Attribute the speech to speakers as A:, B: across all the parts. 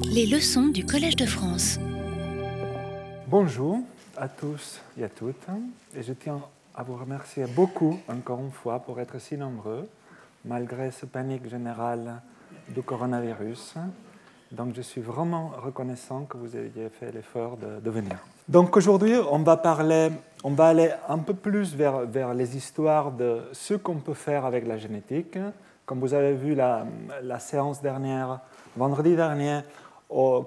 A: Les leçons du Collège de France.
B: Bonjour à tous et à toutes. Et je tiens à vous remercier beaucoup encore une fois pour être si nombreux, malgré ce panique générale du coronavirus. Donc je suis vraiment reconnaissant que vous ayez fait l'effort de, venir. Donc aujourd'hui, on va parler, on va aller un peu plus vers, vers les histoires de ce qu'on peut faire avec la génétique. Comme vous avez vu la, la séance dernière, vendredi dernier,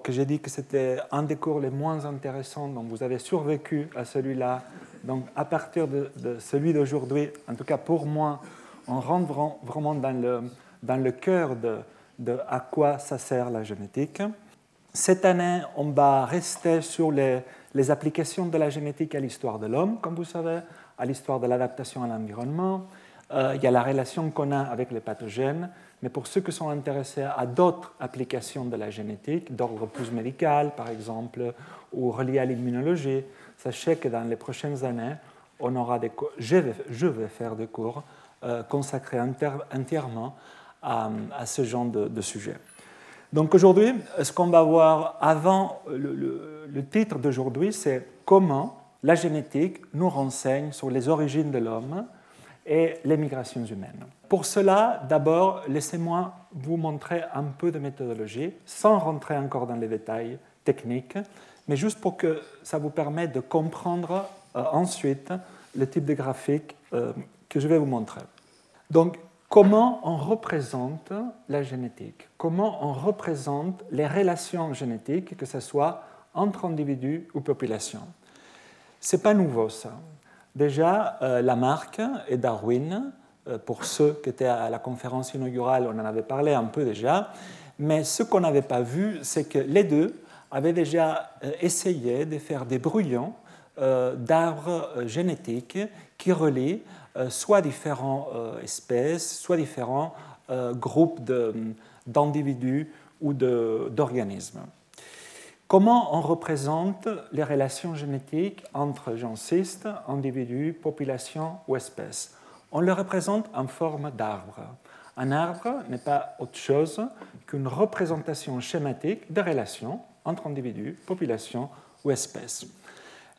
B: que j'ai dit que c'était un des cours les moins intéressants, donc vous avez survécu à celui-là. Donc à partir de, celui d'aujourd'hui, en tout cas pour moi, on rentre vraiment dans le, cœur de, à quoi ça sert la génétique. Cette année, on va rester sur les, les applications de la génétique à l'histoire de l'homme, comme vous savez, à l'histoire de l'adaptation à l'environnement. Euh, il y a la relation qu'on a avec les pathogènes, mais pour ceux qui sont intéressés à d'autres applications de la génétique, d'ordre plus médical par exemple, ou reliées à l'immunologie, sachez que dans les prochaines années, on aura des je, vais, faire des cours euh, consacrés entièrement à, ce genre de, sujet. Donc aujourd'hui, ce qu'on va voir avant, le titre d'aujourd'hui, c'est comment la génétique nous renseigne sur les origines de l'homme et les migrations humaines. Pour cela, d'abord, laissez-moi vous montrer un peu de méthodologie, sans rentrer encore dans les détails techniques, mais juste pour que ça vous permette de comprendre euh, ensuite le type de graphique euh, que je vais vous montrer. Donc, comment on représente la génétique? Comment on représente les relations génétiques, que ce soit entre individus ou populations? C'est pas nouveau ça. Déjà, euh, Lamarck et Darwin, euh, pour ceux qui étaient à la conférence inaugurale, on en avait parlé un peu déjà, mais ce qu'on n'avait pas vu, c'est que les deux avaient déjà euh, essayé de faire des brouillons d'arbres génétiques qui relient soit différentes espèces, soit différents groupes d'individus ou d'organismes. Comment on représente les relations génétiques entre cystes, individus, populations ou espèces? On les représente en forme d'arbre. Un arbre n'est pas autre chose qu'une représentation schématique des relations entre individus, populations ou espèces.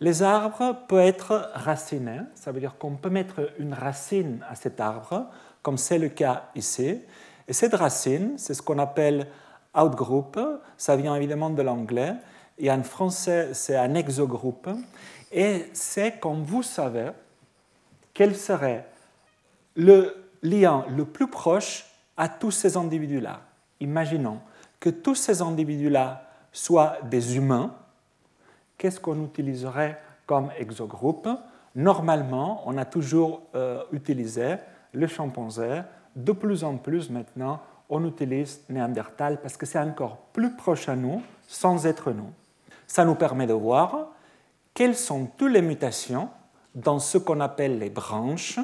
B: Les arbres peuvent être racinés, ça veut dire qu'on peut mettre une racine à cet arbre, comme c'est le cas ici. Et cette racine, c'est ce qu'on appelle outgroup, ça vient évidemment de l'anglais, et en français c'est un exogroupe, et c'est comme vous savez quel serait le lien le plus proche à tous ces individus-là. Imaginons que tous ces individus-là soient des humains, qu'est-ce qu'on utiliserait comme exogroupe? Normalement, on a toujours euh, utilisé le chimpanzé, de plus en plus maintenant, on utilise Néandertal parce que c'est encore plus proche à nous sans être nous. Ça nous permet de voir quelles sont toutes les mutations dans ce qu'on appelle les branches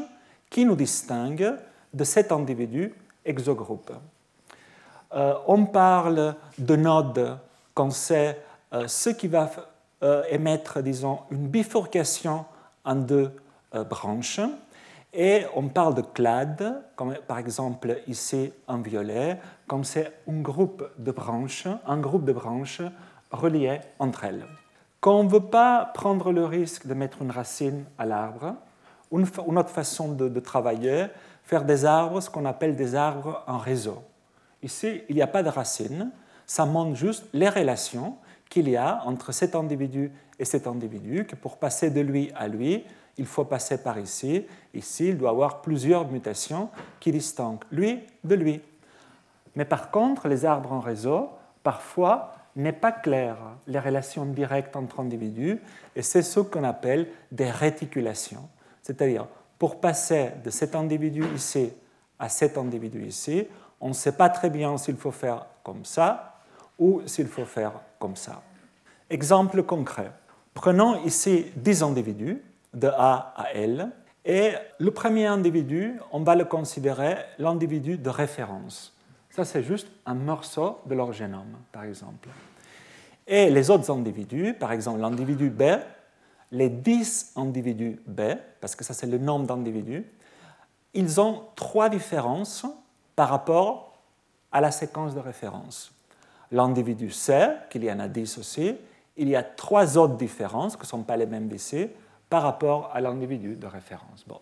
B: qui nous distinguent de cet individu exogroupe. Euh, on parle de nodes quand c'est euh, ce qui va euh, émettre, disons, une bifurcation en deux branches. Et on parle de clade, comme par exemple ici en violet, comme c'est un groupe de branches, un groupe de branches reliées entre elles. Quand on ne veut pas prendre le risque de mettre une racine à l'arbre, une, autre façon de, de, travailler, faire des arbres, ce qu'on appelle des arbres en réseau. Ici, il n'y a pas de racine, ça montre juste les relations qu'il y a entre cet individu et cet individu, que pour passer de lui à lui, il faut passer par ici. Ici, il doit avoir plusieurs mutations qui distinguent lui de lui. Mais par contre, les arbres en réseau, parfois, n'est pas clair les relations directes entre individus, et c'est ce qu'on appelle des réticulations. C'est-à-dire, pour passer de cet individu ici à cet individu ici, on ne sait pas très bien s'il faut faire comme ça ou s'il faut faire comme ça. Exemple concret. Prenons ici 10 individus de A à L. Et le premier individu, on va le considérer l'individu de référence. Ça, c'est juste un morceau de leur génome, par exemple. Et les autres individus, par exemple l'individu B, les 10 individus B, parce que ça c'est le nombre d'individus, ils ont trois différences par rapport à la séquence de référence. l'individu C, qu'il y en a 10 aussi, il y a trois autres différences qui ne sont pas les mêmes ici par rapport à l'individu de référence. Bon.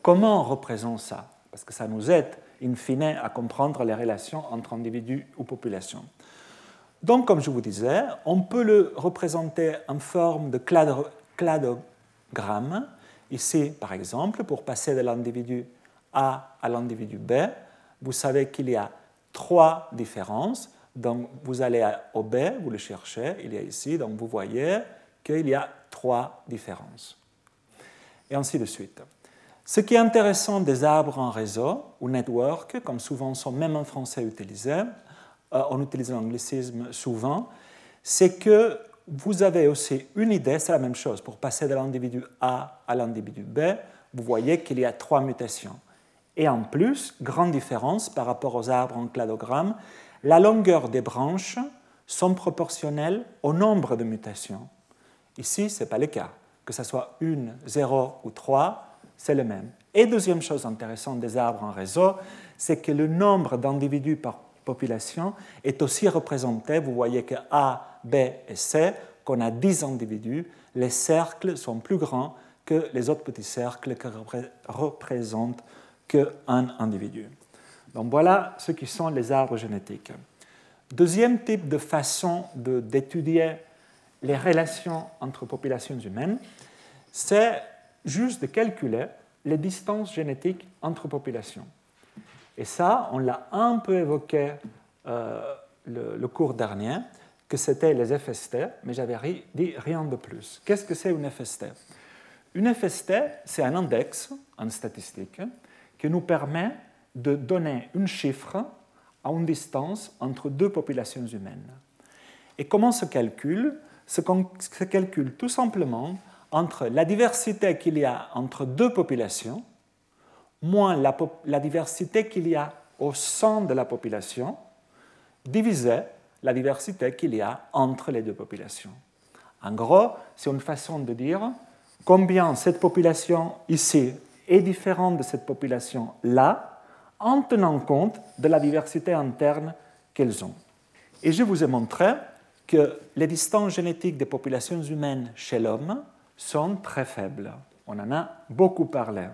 B: Comment on représente ça? Parce que ça nous aide, in fine, à comprendre les relations entre individus ou populations. Donc, comme je vous disais, on peut le représenter en forme de cladogramme. Ici, par exemple, pour passer de l'individu A à l'individu B, vous savez qu'il y a trois différences. Donc, vous allez au B, vous le cherchez, il y a ici, donc vous voyez qu'il y a trois différences. Et ainsi de suite. Ce qui est intéressant des arbres en réseau ou network, comme souvent sont même en français utilisés, euh, on utilise l'anglicisme souvent, c'est que vous avez aussi une idée, c'est la même chose, pour passer de l'individu A à l'individu B, vous voyez qu'il y a trois mutations. Et en plus, grande différence par rapport aux arbres en cladogramme, la longueur des branches sont proportionnelles au nombre de mutations. Ici, ce n'est pas le cas. Que ce soit une, zéro ou trois, c'est le même. Et deuxième chose intéressante des arbres en réseau, c'est que le nombre d'individus par population est aussi représenté. Vous voyez que A, B et C, qu'on a 10 individus, les cercles sont plus grands que les autres petits cercles qui représentent qu'un individu. Donc voilà ce qui sont les arbres génétiques. Deuxième type de façon d'étudier les relations entre populations humaines, c'est juste de calculer les distances génétiques entre populations. Et ça, on l'a un peu évoqué euh, le, cours dernier, que c'était les FST, mais j'avais dit rien de plus. Qu'est-ce que c'est une FST Une FST, c'est un index en statistique qui nous permet de donner un chiffre à une distance entre deux populations humaines. Et comment se calcule? Se calcule tout simplement entre la diversité qu'il y a entre deux populations, moins la, diversité qu'il y a au sein de la population, divisé la diversité qu'il y a entre les deux populations. En gros, c'est une façon de dire combien cette population ici est différente de cette population là, en tenant compte de la diversité interne qu'elles ont. Et je vous ai montré que les distances génétiques des populations humaines chez l'homme sont très faibles. On en a beaucoup parlé.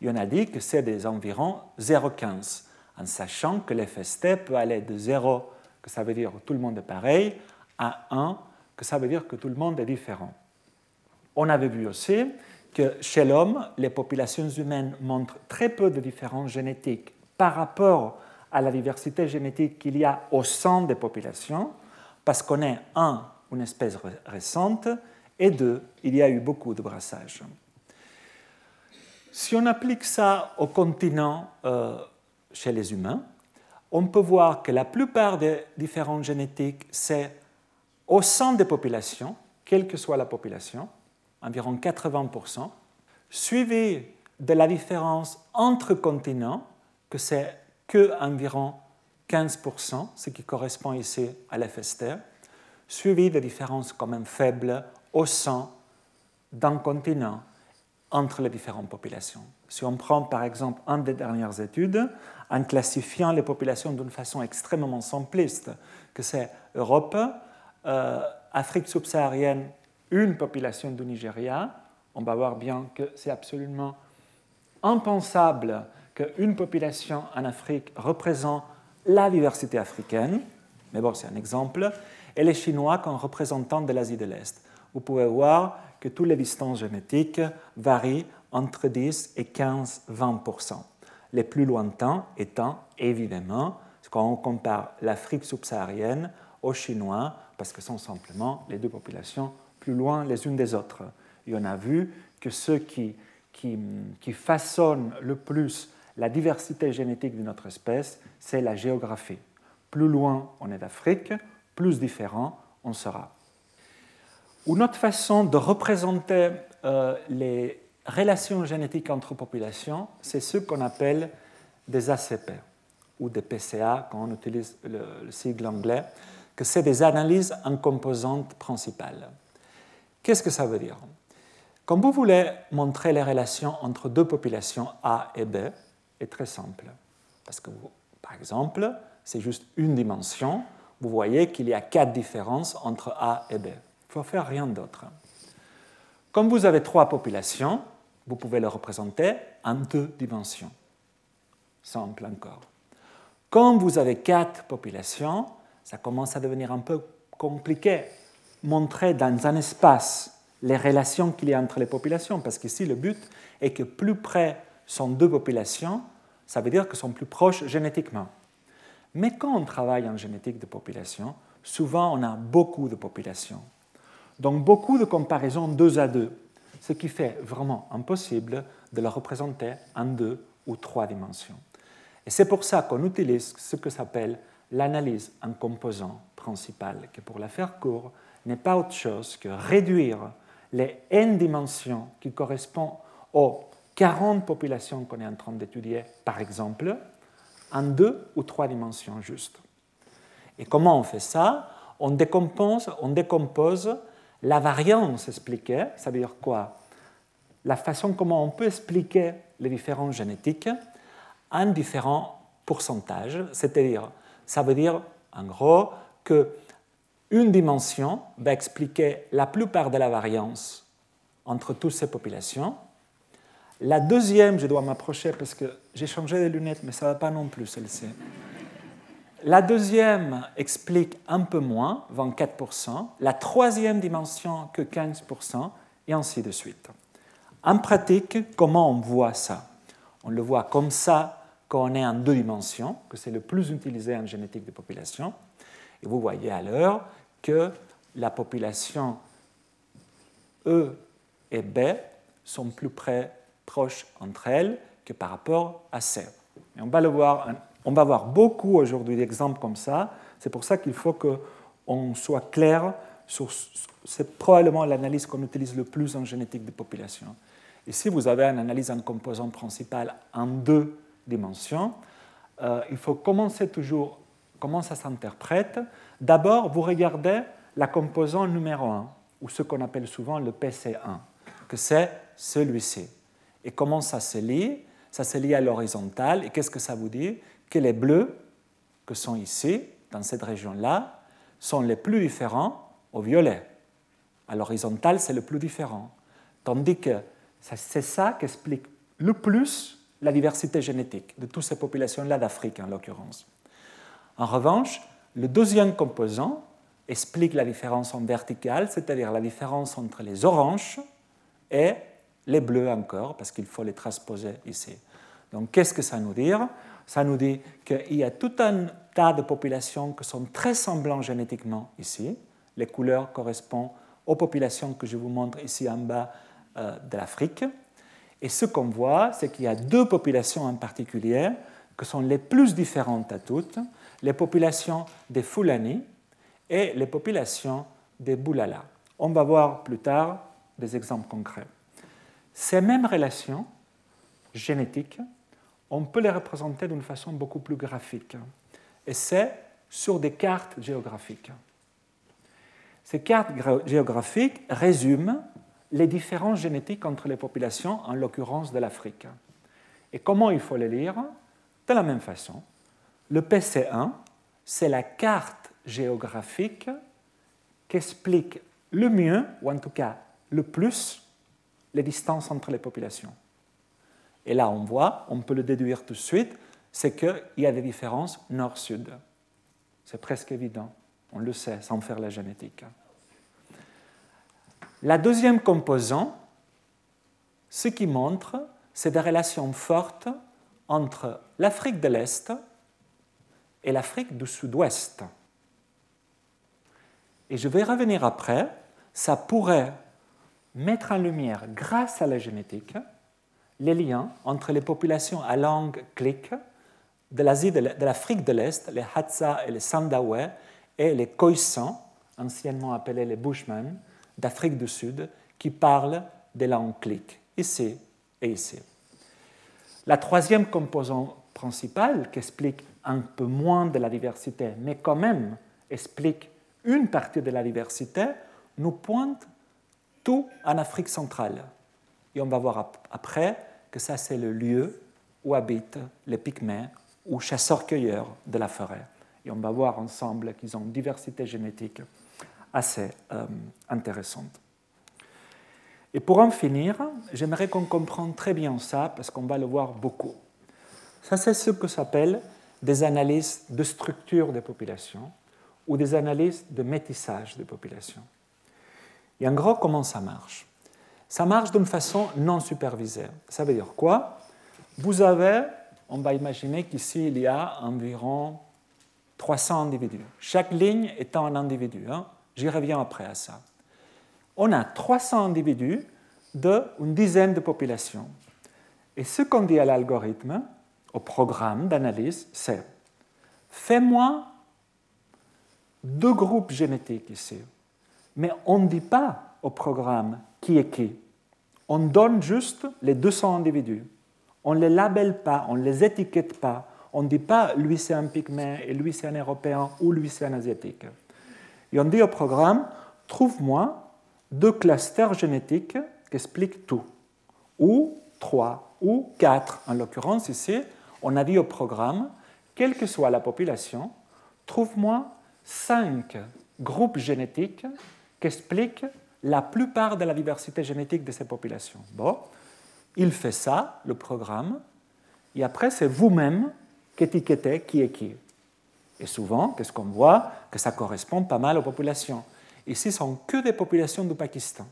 B: Y en a dit que c'est des environ 0,15, en sachant que l'FST peut aller de 0, que ça veut dire que tout le monde est pareil, à 1, que ça veut dire que tout le monde est différent. On avait vu aussi que chez l'homme, les populations humaines montrent très peu de différences génétiques par rapport à la diversité génétique qu'il y a au sein des populations, parce qu'on est, un, une espèce récente, et deux, il y a eu beaucoup de brassage. Si on applique ça au continent euh, chez les humains, on peut voir que la plupart des différences génétiques, c'est au sein des populations, quelle que soit la population, environ 80%, suivi de la différence entre continents, que c'est que environ 15%, ce qui correspond ici à l'FST, suivi de différences quand même faibles au sein d'un continent entre les différentes populations. Si on prend par exemple une des dernières études, en classifiant les populations d'une façon extrêmement simpliste, que c'est Europe, euh, Afrique subsaharienne, une population du Nigeria, on va voir bien que c'est absolument impensable qu'une population en Afrique représente la diversité africaine, mais bon, c'est un exemple, et les Chinois comme représentants de l'Asie de l'Est vous pouvez voir que toutes les distances génétiques varient entre 10 et 15-20% Les plus lointains étant évidemment, quand on compare l'Afrique subsaharienne aux Chinois, parce que ce sont simplement les deux populations plus loin les unes des autres. Et on a vu que ceux qui, qui, qui façonnent le plus la diversité génétique de notre espèce, c'est la géographie. Plus loin on est d'Afrique, plus différent on sera. Une autre façon de représenter euh, les relations génétiques entre populations, c'est ce qu'on appelle des ACP ou des PCA quand on utilise le, sigle anglais, que c'est des analyses en composantes principales. Qu'est-ce que ça veut dire? Quand vous voulez montrer les relations entre deux populations A et B, est très simple. Parce que, par exemple, c'est juste une dimension, vous voyez qu'il y a quatre différences entre A et B. Il faut faire rien d'autre. Comme vous avez trois populations, vous pouvez le représenter en deux dimensions. Simple encore. Comme vous avez quatre populations, ça commence à devenir un peu compliqué. Montrer dans un espace les relations qu'il y a entre les populations, parce qu'ici le but est que plus près sont deux populations, ça veut dire qu'elles sont plus proches génétiquement. Mais quand on travaille en génétique de population, souvent on a beaucoup de populations. Donc beaucoup de comparaisons deux à deux, ce qui fait vraiment impossible de la représenter en deux ou trois dimensions. Et c'est pour ça qu'on utilise ce que s'appelle l'analyse en composant principal, qui pour la faire court n'est pas autre chose que réduire les n dimensions qui correspondent aux 40 populations qu'on est en train d'étudier, par exemple, en deux ou trois dimensions juste. Et comment on fait ça? On décompose, on décompose la variance expliquée, ça veut dire quoi? La façon comment on peut expliquer les différences génétiques en différents pourcentages, c'est-à-dire, ça veut dire en gros que une dimension va expliquer la plupart de la variance entre toutes ces populations. La deuxième, je dois m'approcher parce que j'ai changé de lunettes, mais ça ne va pas non plus celle-ci. La deuxième explique un peu moins, 24%. La troisième dimension que 15%, et ainsi de suite. En pratique, comment on voit ça? On le voit comme ça quand on est en deux dimensions, que c'est le plus utilisé en génétique de population. Et vous voyez alors que la population E et B sont plus près, proches entre elles que par rapport à C. Et on va le voir on va voir beaucoup aujourd'hui d'exemples comme ça. C'est pour ça qu'il faut qu'on soit clair sur. C'est probablement l'analyse qu'on utilise le plus en génétique des populations. Ici, vous avez une analyse en composant principal en deux dimensions. Euh, il faut commencer toujours comment ça s'interprète. D'abord, vous regardez la composante numéro 1, ou ce qu'on appelle souvent le PC1, que c'est celui-ci. Et comment ça se lit Ça se lit à l'horizontale. Et qu'est-ce que ça vous dit? Que les bleus, que sont ici, dans cette région-là, sont les plus différents au violet. À l'horizontale, c'est le plus différent. Tandis que c'est ça qui explique le plus la diversité génétique de toutes ces populations-là d'Afrique, en l'occurrence. En revanche, le deuxième composant explique la différence en verticale, c'est-à-dire la différence entre les oranges et les bleus encore, parce qu'il faut les transposer ici. Donc, qu'est-ce que ça nous dit ça nous dit qu'il y a tout un tas de populations qui sont très semblantes génétiquement ici. Les couleurs correspondent aux populations que je vous montre ici en bas euh, de l'Afrique. Et ce qu'on voit, c'est qu'il y a deux populations en particulier qui sont les plus différentes à toutes, les populations des Fulani et les populations des Boulala. On va voir plus tard des exemples concrets. Ces mêmes relations génétiques on peut les représenter d'une façon beaucoup plus graphique. Et c'est sur des cartes géographiques. Ces cartes géographiques résument les différences génétiques entre les populations, en l'occurrence de l'Afrique. Et comment il faut les lire De la même façon. Le PC1, c'est la carte géographique qui explique le mieux, ou en tout cas le plus, les distances entre les populations. Et là, on voit, on peut le déduire tout de suite, c'est qu'il y a des différences nord-sud. C'est presque évident, on le sait sans faire la génétique. La deuxième composante, ce qui montre, c'est des relations fortes entre l'Afrique de l'Est et l'Afrique du Sud-Ouest. Et je vais revenir après, ça pourrait mettre en lumière, grâce à la génétique, les liens entre les populations à langue clique de l'Asie, de l'Afrique de l'Est, les Hadza et les Sandawe, et les Khoisan, anciennement appelés les Bushmen, d'Afrique du Sud, qui parlent des langues cliques, ici et ici. La troisième composante principale, qui explique un peu moins de la diversité, mais quand même explique une partie de la diversité, nous pointe tout en Afrique centrale. Et on va voir après que ça c'est le lieu où habitent les pygmées ou chasseurs-cueilleurs de la forêt. Et on va voir ensemble qu'ils ont une diversité génétique assez euh, intéressante. Et pour en finir, j'aimerais qu'on comprenne très bien ça, parce qu'on va le voir beaucoup. Ça, c'est ce que s'appelle des analyses de structure des populations ou des analyses de métissage des populations. Et en gros, comment ça marche Ça marche d'une façon non supervisée. Ça veut dire quoi? Vous avez, on va imaginer qu'ici, il y a environ 300 individus. Chaque ligne étant un individu. Hein. J'y reviens après à ça. On a 300 individus d'une dizaine de populations. Et ce qu'on dit à l'algorithme, au programme d'analyse, c'est fais-moi deux groupes génétiques ici. Mais on ne dit pas au programme qui est qui. On donne juste les 200 individus. On ne les labelle pas, on ne les étiquette pas. On ne dit pas lui c'est un pygmée et lui c'est un européen ou lui c'est un asiatique. Et on dit au programme trouve-moi deux clusters génétiques qui expliquent tout. Ou trois, ou quatre. En l'occurrence ici, on a dit au programme quelle que soit la population, trouve-moi cinq groupes génétiques qui expliquent la plupart de la diversité génétique de ces populations. Bon, il fait ça, le programme, et après, c'est vous-même qui étiquetez qui est qui. Et souvent, qu'est-ce qu'on voit? Que ça correspond pas mal aux populations. Ici, ce sont que des populations du Pakistan.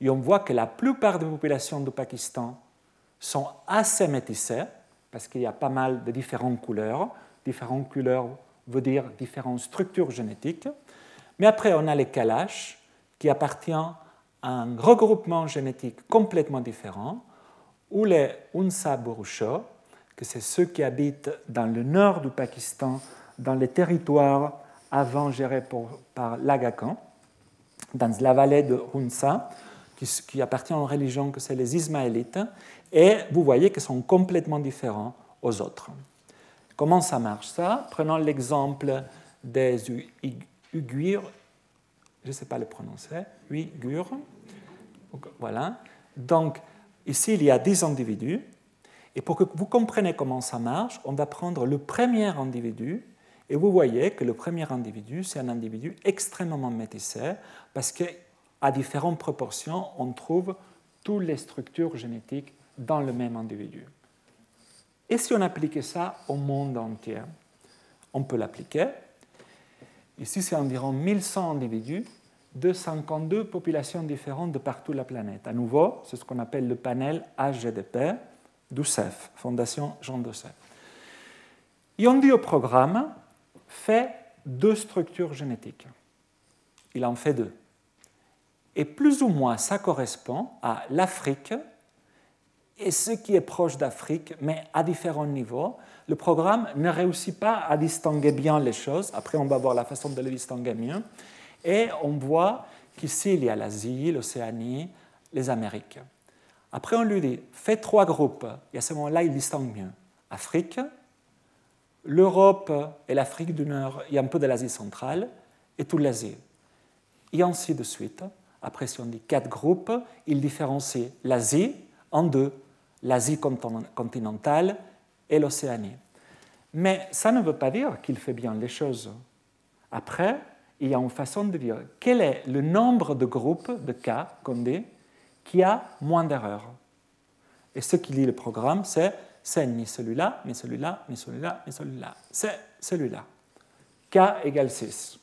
B: Et on voit que la plupart des populations du Pakistan sont assez métissées, parce qu'il y a pas mal de différentes couleurs. Différentes couleurs veut dire différentes structures génétiques. Mais après, on a les Kalash, qui appartiennent à un regroupement génétique complètement différent, ou les Unsa Burusho, que c'est ceux qui habitent dans le nord du Pakistan, dans les territoires avant gérés par l'Aga Khan, dans la vallée de Hunsa, qui, appartient aux religions que c'est les Ismaélites, et vous voyez qu'ils sont complètement différents aux autres. Comment ça marche ça? Prenons l'exemple des Uyghurs, je ne sais pas le prononcer, Uyghurs. Voilà. Donc, ici, il y a 10 individus. Et pour que vous compreniez comment ça marche, on va prendre le premier individu. Et vous voyez que le premier individu, c'est un individu extrêmement métissé parce qu'à différentes proportions, on trouve toutes les structures génétiques dans le même individu. Et si on appliquait ça au monde entier On peut l'appliquer. Ici, c'est environ 1100 individus de 52 populations différentes de partout la planète. À nouveau, c'est ce qu'on appelle le panel HGDP d'UCEF, Fondation Jean on dit au programme, fait deux structures génétiques. Il en fait deux. Et plus ou moins, ça correspond à l'Afrique et ce qui est proche d'Afrique, mais à différents niveaux. Le programme ne réussit pas à distinguer bien les choses. Après, on va voir la façon de les distinguer mieux. Et on voit qu'ici, il y a l'Asie, l'Océanie, les Amériques. Après, on lui dit, fais trois groupes. Et à ce moment-là, il distingue mieux. Afrique, l'Europe et l'Afrique du Nord, il y a un peu de l'Asie centrale, et toute l'Asie. Et ainsi de suite. Après, si on dit quatre groupes, il différencie l'Asie en deux l'Asie continentale et l'Océanie. Mais ça ne veut pas dire qu'il fait bien les choses. Après, il y a une façon de dire quel est le nombre de groupes de cas qu'on dit qui a moins d'erreurs? Et ce qui lit le programme, c'est c'est ni celui-là, ni celui-là, ni celui-là, ni celui-là. C'est celui-là. K égale 6.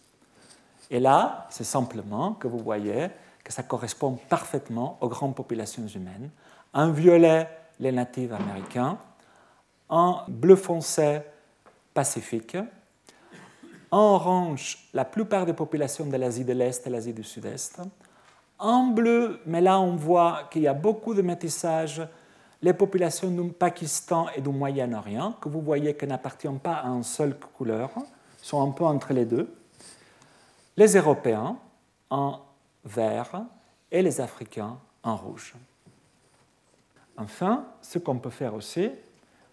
B: Et là, c'est simplement que vous voyez que ça correspond parfaitement aux grandes populations humaines. Un violet, les natifs américains, en bleu foncé pacifique, en orange la plupart des populations de l'Asie de l'Est et l'Asie du Sud-Est, en bleu, mais là on voit qu'il y a beaucoup de métissage, les populations du Pakistan et du Moyen-Orient, que vous voyez qu'elles n'appartiennent pas à une seule couleur, sont un peu entre les deux, les Européens en vert et les Africains en rouge. Enfin, ce qu'on peut faire aussi,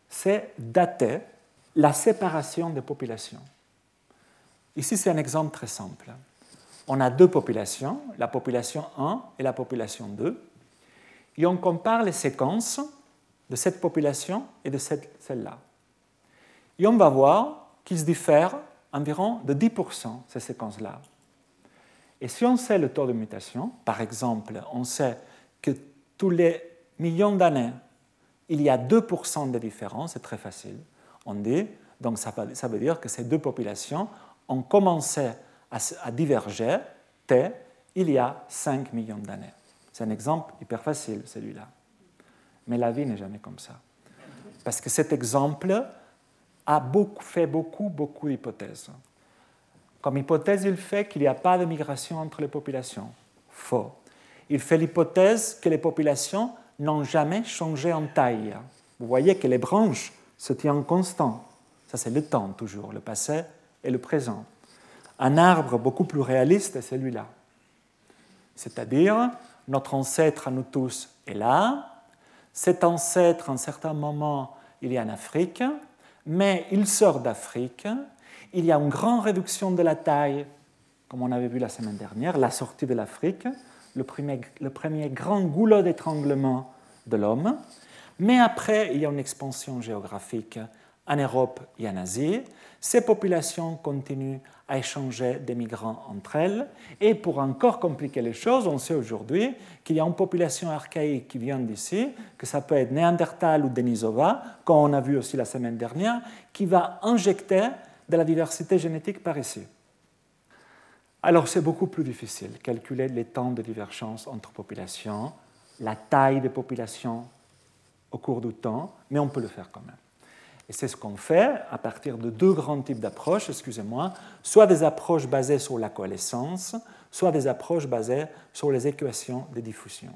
B: c'est dater la séparation des populations. Ici, c'est un exemple très simple. On a deux populations, la population 1 et la population 2, et on compare les séquences de cette population et de celle-là. Et on va voir qu'ils diffèrent environ de 10%, ces séquences-là. Et si on sait le taux de mutation, par exemple, on sait que tous les millions d'années, il y a 2% de différence, c'est très facile. On dit, donc ça, veut dire que ces deux populations ont commencé à, diverger, T, il y a 5 millions d'années. C'est un exemple hyper facile, celui-là. Mais la vie n'est jamais comme ça. Parce que cet exemple a beaucoup, fait beaucoup, beaucoup d'hypothèses. Comme hypothèse, il fait qu'il n'y a pas de migration entre les populations. Faux. Il fait l'hypothèse que les populations n'ont jamais changé en taille. Vous voyez que les branches se tiennent constantes. Ça, c'est le temps toujours, le passé et le présent. Un arbre beaucoup plus réaliste est celui-là. C'est-à-dire, notre ancêtre à nous tous est là. Cet ancêtre, à un certain moment, il est en Afrique, mais il sort d'Afrique. Il y a une grande réduction de la taille, comme on avait vu la semaine dernière, la sortie de l'Afrique, le premier, le premier grand goulot d'étranglement de l'homme. Mais après, il y a une expansion géographique en Europe et en Asie. Ces populations continuent à échanger des migrants entre elles. Et pour encore compliquer les choses, on sait aujourd'hui qu'il y a une population archaïque qui vient d'ici, que ça peut être Néandertal ou Denisova, comme on a vu aussi la semaine dernière, qui va injecter de la diversité génétique par ici. Alors c'est beaucoup plus difficile, calculer les temps de divergence entre populations, la taille des populations au cours du temps, mais on peut le faire quand même. Et c'est ce qu'on fait à partir de deux grands types d'approches, excusez-moi, soit des approches basées sur la coalescence, soit des approches basées sur les équations de diffusion.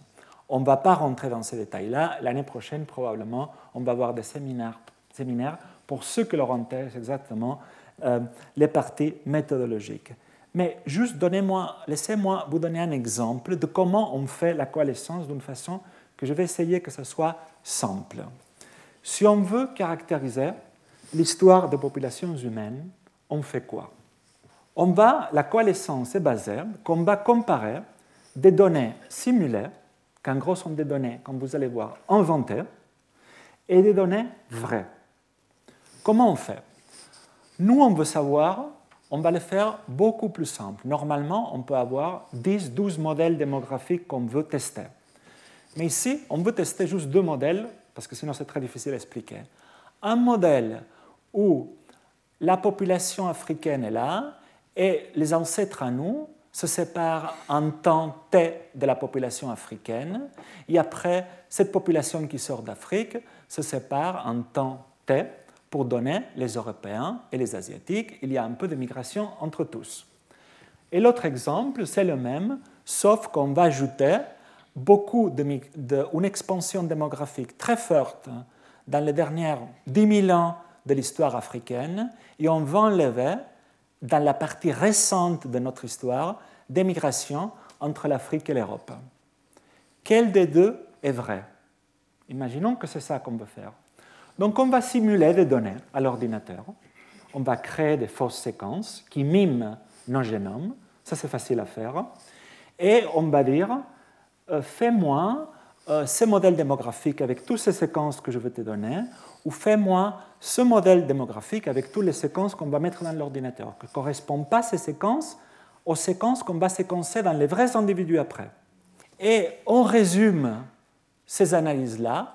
B: On ne va pas rentrer dans ces détails-là. L'année prochaine, probablement, on va avoir des séminaires, séminaires pour ceux que leur intéresse exactement euh, les parties méthodologiques. Mais juste donnez-moi, laissez-moi vous donner un exemple de comment on fait la coalescence d'une façon que je vais essayer que ce soit simple. Si on veut caractériser l'histoire des populations humaines, on fait quoi? On va, La coalescence est basée qu'on va comparer des données simulées, qu'en gros sont des données, comme vous allez voir, inventées, et des données vraies. Comment on fait? Nous, on veut savoir, on va le faire beaucoup plus simple. Normalement, on peut avoir 10, 12 modèles démographiques qu'on veut tester. Mais ici, on veut tester juste deux modèles parce que sinon c'est très difficile à expliquer. Un modèle où la population africaine est là et les ancêtres à nous se séparent en temps T de la population africaine, et après, cette population qui sort d'Afrique se sépare en temps T pour donner les Européens et les Asiatiques. Il y a un peu de migration entre tous. Et l'autre exemple, c'est le même, sauf qu'on va ajouter beaucoup de, une expansion démographique très forte dans les dernières 10 000 ans de l'histoire africaine et on va enlever dans la partie récente de notre histoire des migrations entre l'Afrique et l'Europe. Quel des deux est vrai? Imaginons que c'est ça qu'on veut faire. Donc on va simuler des données à l'ordinateur. On va créer des fausses séquences qui miment nos génomes. Ça c'est facile à faire. Et on va dire fais-moi euh, ce modèle démographique avec toutes ces séquences que je vais te donner, ou fais-moi ce modèle démographique avec toutes les séquences qu'on va mettre dans l'ordinateur, qui ne correspondent pas ces séquences aux séquences qu'on va séquencer dans les vrais individus après. Et on résume ces analyses-là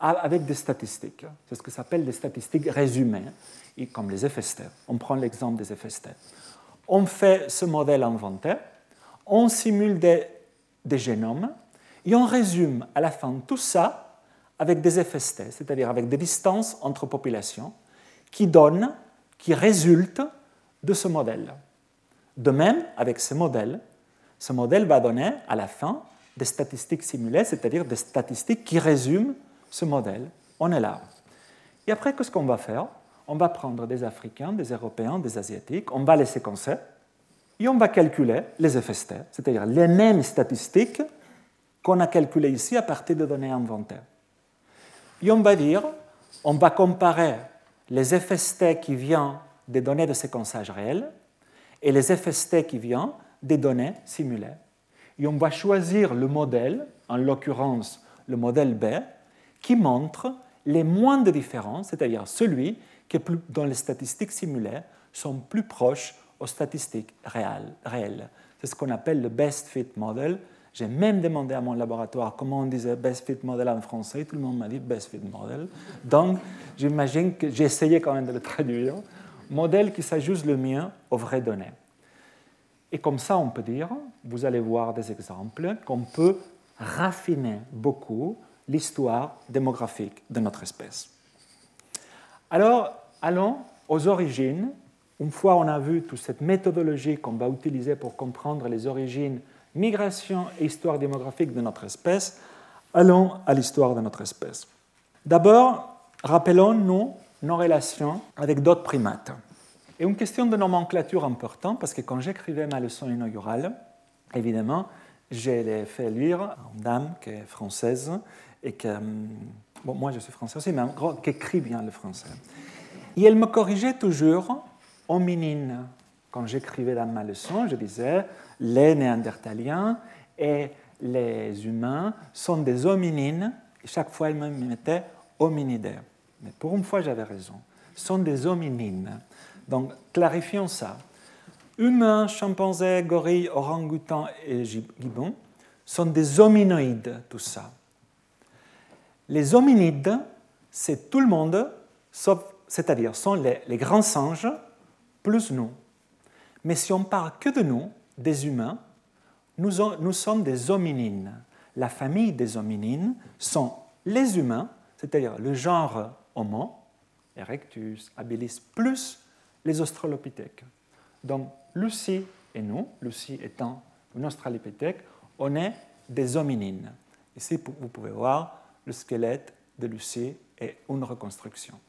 B: avec des statistiques. C'est ce que s'appelle des statistiques résumées, comme les FST. On prend l'exemple des FST. On fait ce modèle inventé, on simule des des génomes, et on résume à la fin tout ça avec des FST, c'est-à-dire avec des distances entre populations, qui donnent, qui résultent de ce modèle. De même, avec ce modèle, ce modèle va donner à la fin des statistiques simulées, c'est-à-dire des statistiques qui résument ce modèle. On est là. Et après, qu'est-ce qu'on va faire? On va prendre des Africains, des Européens, des Asiatiques, on va les séquencer, et on va calculer les FST, c'est-à-dire les mêmes statistiques qu'on a calculées ici à partir de données inventaires. Et on va dire, on va comparer les FST qui viennent des données de séquençage réel et les FST qui viennent des données simulées. Et on va choisir le modèle, en l'occurrence le modèle B, qui montre les moins de différences, c'est-à-dire celui qui, dont les statistiques simulées sont plus proches aux statistiques réelles. C'est ce qu'on appelle le best fit model. J'ai même demandé à mon laboratoire comment on disait best fit model en français. Tout le monde m'a dit best fit model. Donc, j'imagine que j'ai essayé quand même de le traduire. Modèle qui s'ajuste le mien aux vraies données. Et comme ça, on peut dire, vous allez voir des exemples, qu'on peut raffiner beaucoup l'histoire démographique de notre espèce. Alors, allons aux origines. Une fois on a vu toute cette méthodologie qu'on va utiliser pour comprendre les origines, migration et histoire démographique de notre espèce, allons à l'histoire de notre espèce. D'abord, rappelons-nous nos relations avec d'autres primates. Et une question de nomenclature importante, parce que quand j'écrivais ma leçon inaugurale, évidemment, j'ai fait lire à une dame qui est française et que, hum, bon, moi je suis français aussi, mais qui écrit bien le français. Et elle me corrigeait toujours hominine. Quand j'écrivais dans ma leçon, je disais les néandertaliens et les humains sont des hominines. Et chaque fois, elle me mettait hominidaires. Mais pour une fois, j'avais raison. sont des hominines. Donc, clarifions ça. Humains, chimpanzés, gorilles, orang-outans et gibbons sont des hominoïdes, tout ça. Les hominides, c'est tout le monde, c'est-à-dire sont les, grands singes plus nous. Mais si on parle que de nous, des humains, nous, sommes des hominines. La famille des hominines sont les humains, c'est-à-dire le genre Homo, Erectus, habilis, plus les australopithèques. Donc, Lucie et nous, Lucie étant une australopithèque, on est des hominines. Ici, vous pouvez voir le squelette de Lucie et une reconstruction.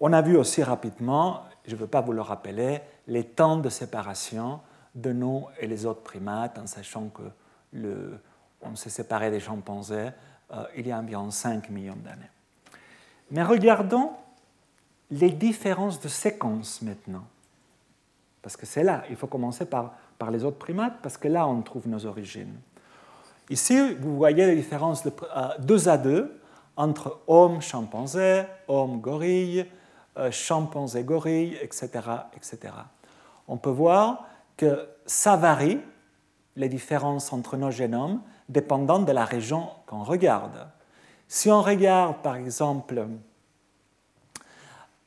B: On a vu aussi rapidement, je ne veux pas vous le rappeler, les temps de séparation de nous et les autres primates, en sachant que le, on s'est séparé des chimpanzés euh, il y a environ 5 millions d'années. Mais regardons les différences de séquence maintenant. Parce que c'est là, il faut commencer par, par les autres primates, parce que là, on trouve nos origines. Ici, vous voyez les différences de, euh, deux à deux entre homme, chimpanzé, euh, chimpanzé, gorille, etc., etc. On peut voir que ça varie, les différences entre nos génomes, dépendant de la région qu'on regarde. Si on regarde, par exemple,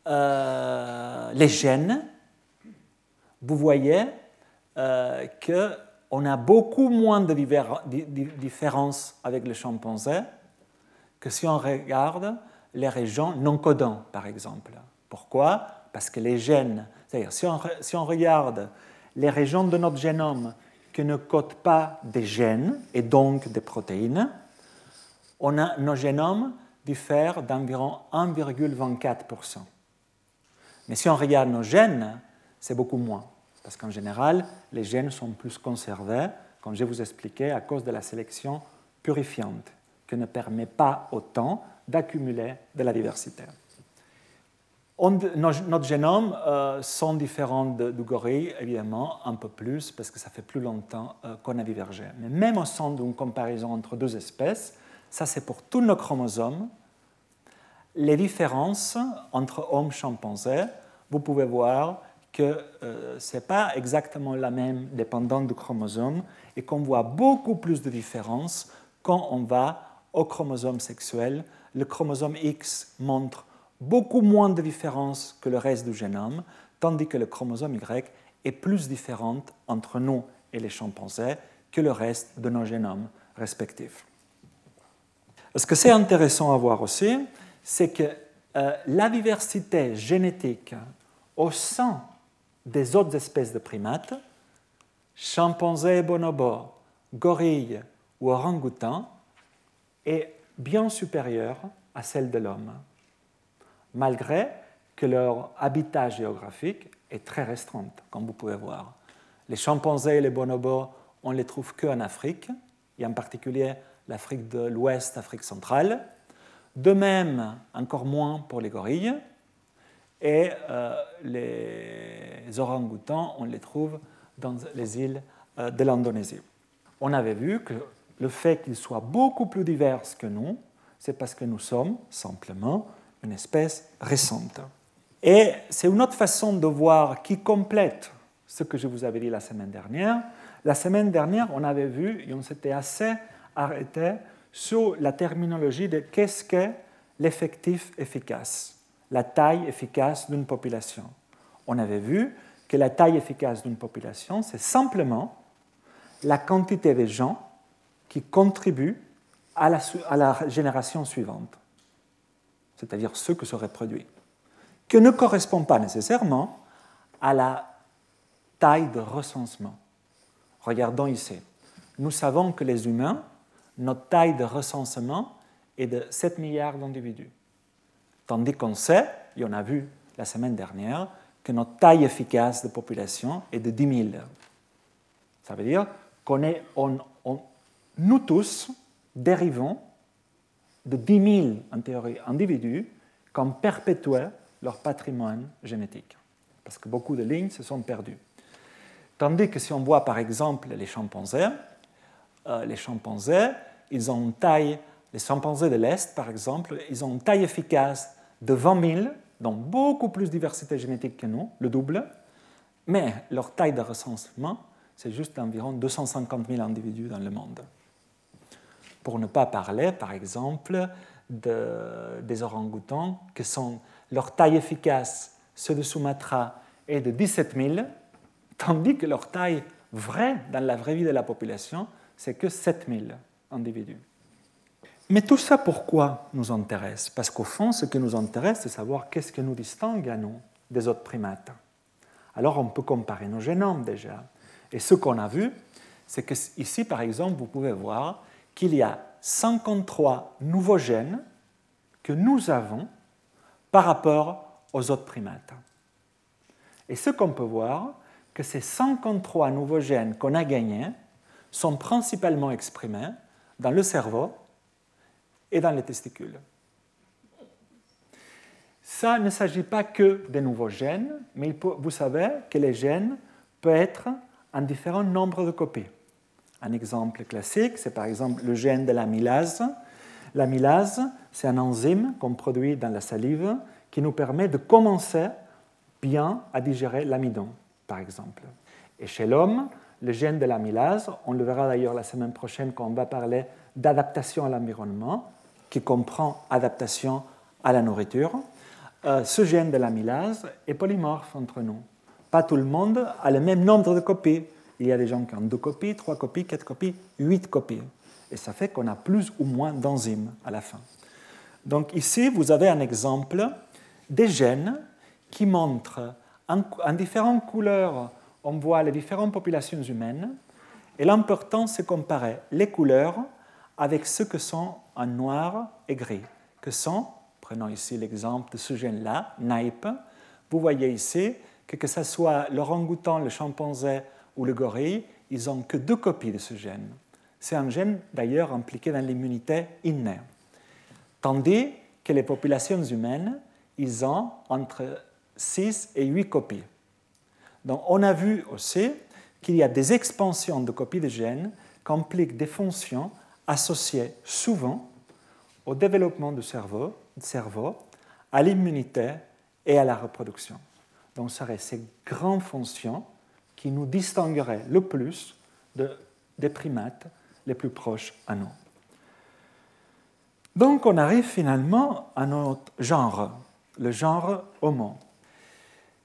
B: euh, les gènes, vous voyez euh, qu'on a beaucoup moins de différences avec les chimpanzés que si on regarde les régions non codants, par exemple. Pourquoi Parce que les gènes, c'est-à-dire si on, regarde les régions de notre génome qui ne codent pas des gènes et donc des protéines, on a, nos génomes diffèrent d'environ 1,24%. Mais si on regarde nos gènes, c'est beaucoup moins. Parce qu'en général, les gènes sont plus conservés, comme je vous expliqué, à cause de la sélection purifiante, qui ne permet pas autant d'accumuler de la diversité. Notre génome euh, sont différents du gorille, évidemment, un peu plus, parce que ça fait plus longtemps euh, qu'on a divergé. Mais même au sein d'une comparaison entre deux espèces, ça c'est pour tous nos chromosomes, les différences entre hommes chimpanzés, vous pouvez voir que euh, ce n'est pas exactement la même dépendant du chromosome et qu'on voit beaucoup plus de différences quand on va au chromosome sexuel. Le chromosome X montre beaucoup moins de différences que le reste du génome, tandis que le chromosome Y est plus différent entre nous et les chimpanzés que le reste de nos génomes respectifs. Ce que c'est intéressant à voir aussi, c'est que euh, la diversité génétique au sein des autres espèces de primates, chimpanzés, bonobos, gorilles ou orang-outans, est bien supérieure à celle de l'homme, malgré que leur habitat géographique est très restreint, comme vous pouvez voir. Les chimpanzés et les bonobos, on les trouve qu'en Afrique, et en particulier l'Afrique de l'Ouest, l'Afrique centrale, de même, encore moins pour les gorilles. Et euh, les orang-outans, on les trouve dans les îles euh, de l'Indonésie. On avait vu que le fait qu'ils soient beaucoup plus divers que nous, c'est parce que nous sommes simplement une espèce récente. Et c'est une autre façon de voir qui complète ce que je vous avais dit la semaine dernière. La semaine dernière, on avait vu et on s'était assez arrêté sur la terminologie de qu'est-ce qu'est l'effectif efficace, la taille efficace d'une population. On avait vu que la taille efficace d'une population, c'est simplement la quantité de gens qui contribuent à la génération suivante, c'est-à-dire ceux qui se reproduisent, que ne correspond pas nécessairement à la taille de recensement. Regardons ici. Nous savons que les humains, notre taille de recensement est de 7 milliards d'individus. Tandis qu'on sait, et on a vu la semaine dernière, que notre taille efficace de population est de 10 000. Ça veut dire qu'on est, nous tous dérivons de 10 000 en théorie, individus qui ont perpétué leur patrimoine génétique. Parce que beaucoup de lignes se sont perdues. Tandis que si on voit par exemple les chimpanzés, euh, les chimpanzés, ils ont une taille, les chimpanzés de l'Est par exemple, ils ont une taille efficace de 20 000, donc beaucoup plus de diversité génétique que nous, le double, mais leur taille de recensement, c'est juste environ 250 000 individus dans le monde. Pour ne pas parler, par exemple, de, des orang-outans, que sont leur taille efficace, ceux de Sumatra, est de 17 000, tandis que leur taille vraie, dans la vraie vie de la population, c'est que 7000 individus. Mais tout ça, pourquoi nous intéresse? Parce qu'au fond, ce qui nous intéresse, c'est savoir qu'est-ce qui nous distingue à nous des autres primates. Alors, on peut comparer nos génomes déjà. Et ce qu'on a vu, c'est que ici, par exemple, vous pouvez voir qu'il y a 53 nouveaux gènes que nous avons par rapport aux autres primates. Et ce qu'on peut voir, que ces 53 nouveaux gènes qu'on a gagnés sont principalement exprimés dans le cerveau et dans les testicules. Ça ne s'agit pas que des nouveaux gènes, mais vous savez que les gènes peuvent être en différents nombres de copies. Un exemple classique, c'est par exemple le gène de l'amylase. L'amylase, c'est un enzyme qu'on produit dans la salive qui nous permet de commencer bien à digérer l'amidon par exemple. Et chez l'homme, le gène de l'amylase, on le verra d'ailleurs la semaine prochaine quand on va parler d'adaptation à l'environnement, qui comprend adaptation à la nourriture, euh, ce gène de l'amylase est polymorphe entre nous. Pas tout le monde a le même nombre de copies. Il y a des gens qui ont deux copies, trois copies, quatre copies, huit copies. Et ça fait qu'on a plus ou moins d'enzymes à la fin. Donc ici, vous avez un exemple des gènes qui montrent en, différentes couleurs, on voit les différentes populations humaines. Et l'important, c'est comparer les couleurs avec ce que sont en noir et gris, que sont, prenons ici l'exemple de ce gène-là, NAIP, vous voyez ici que que ce soit l'orang-outan, le chimpanzé ou le gorille, ils n'ont que deux copies de ce gène. C'est un gène d'ailleurs impliqué dans l'immunité innée. Tandis que les populations humaines, ils ont entre 6 et 8 copies. Donc on a vu aussi qu'il y a des expansions de copies de gènes qui impliquent des fonctions associées souvent au développement du cerveau, cerveau à l'immunité et à la reproduction. Donc ce seraient ces grandes fonctions nous distingueraient le plus de, des primates les plus proches à nous. Donc on arrive finalement à notre genre, le genre Homo.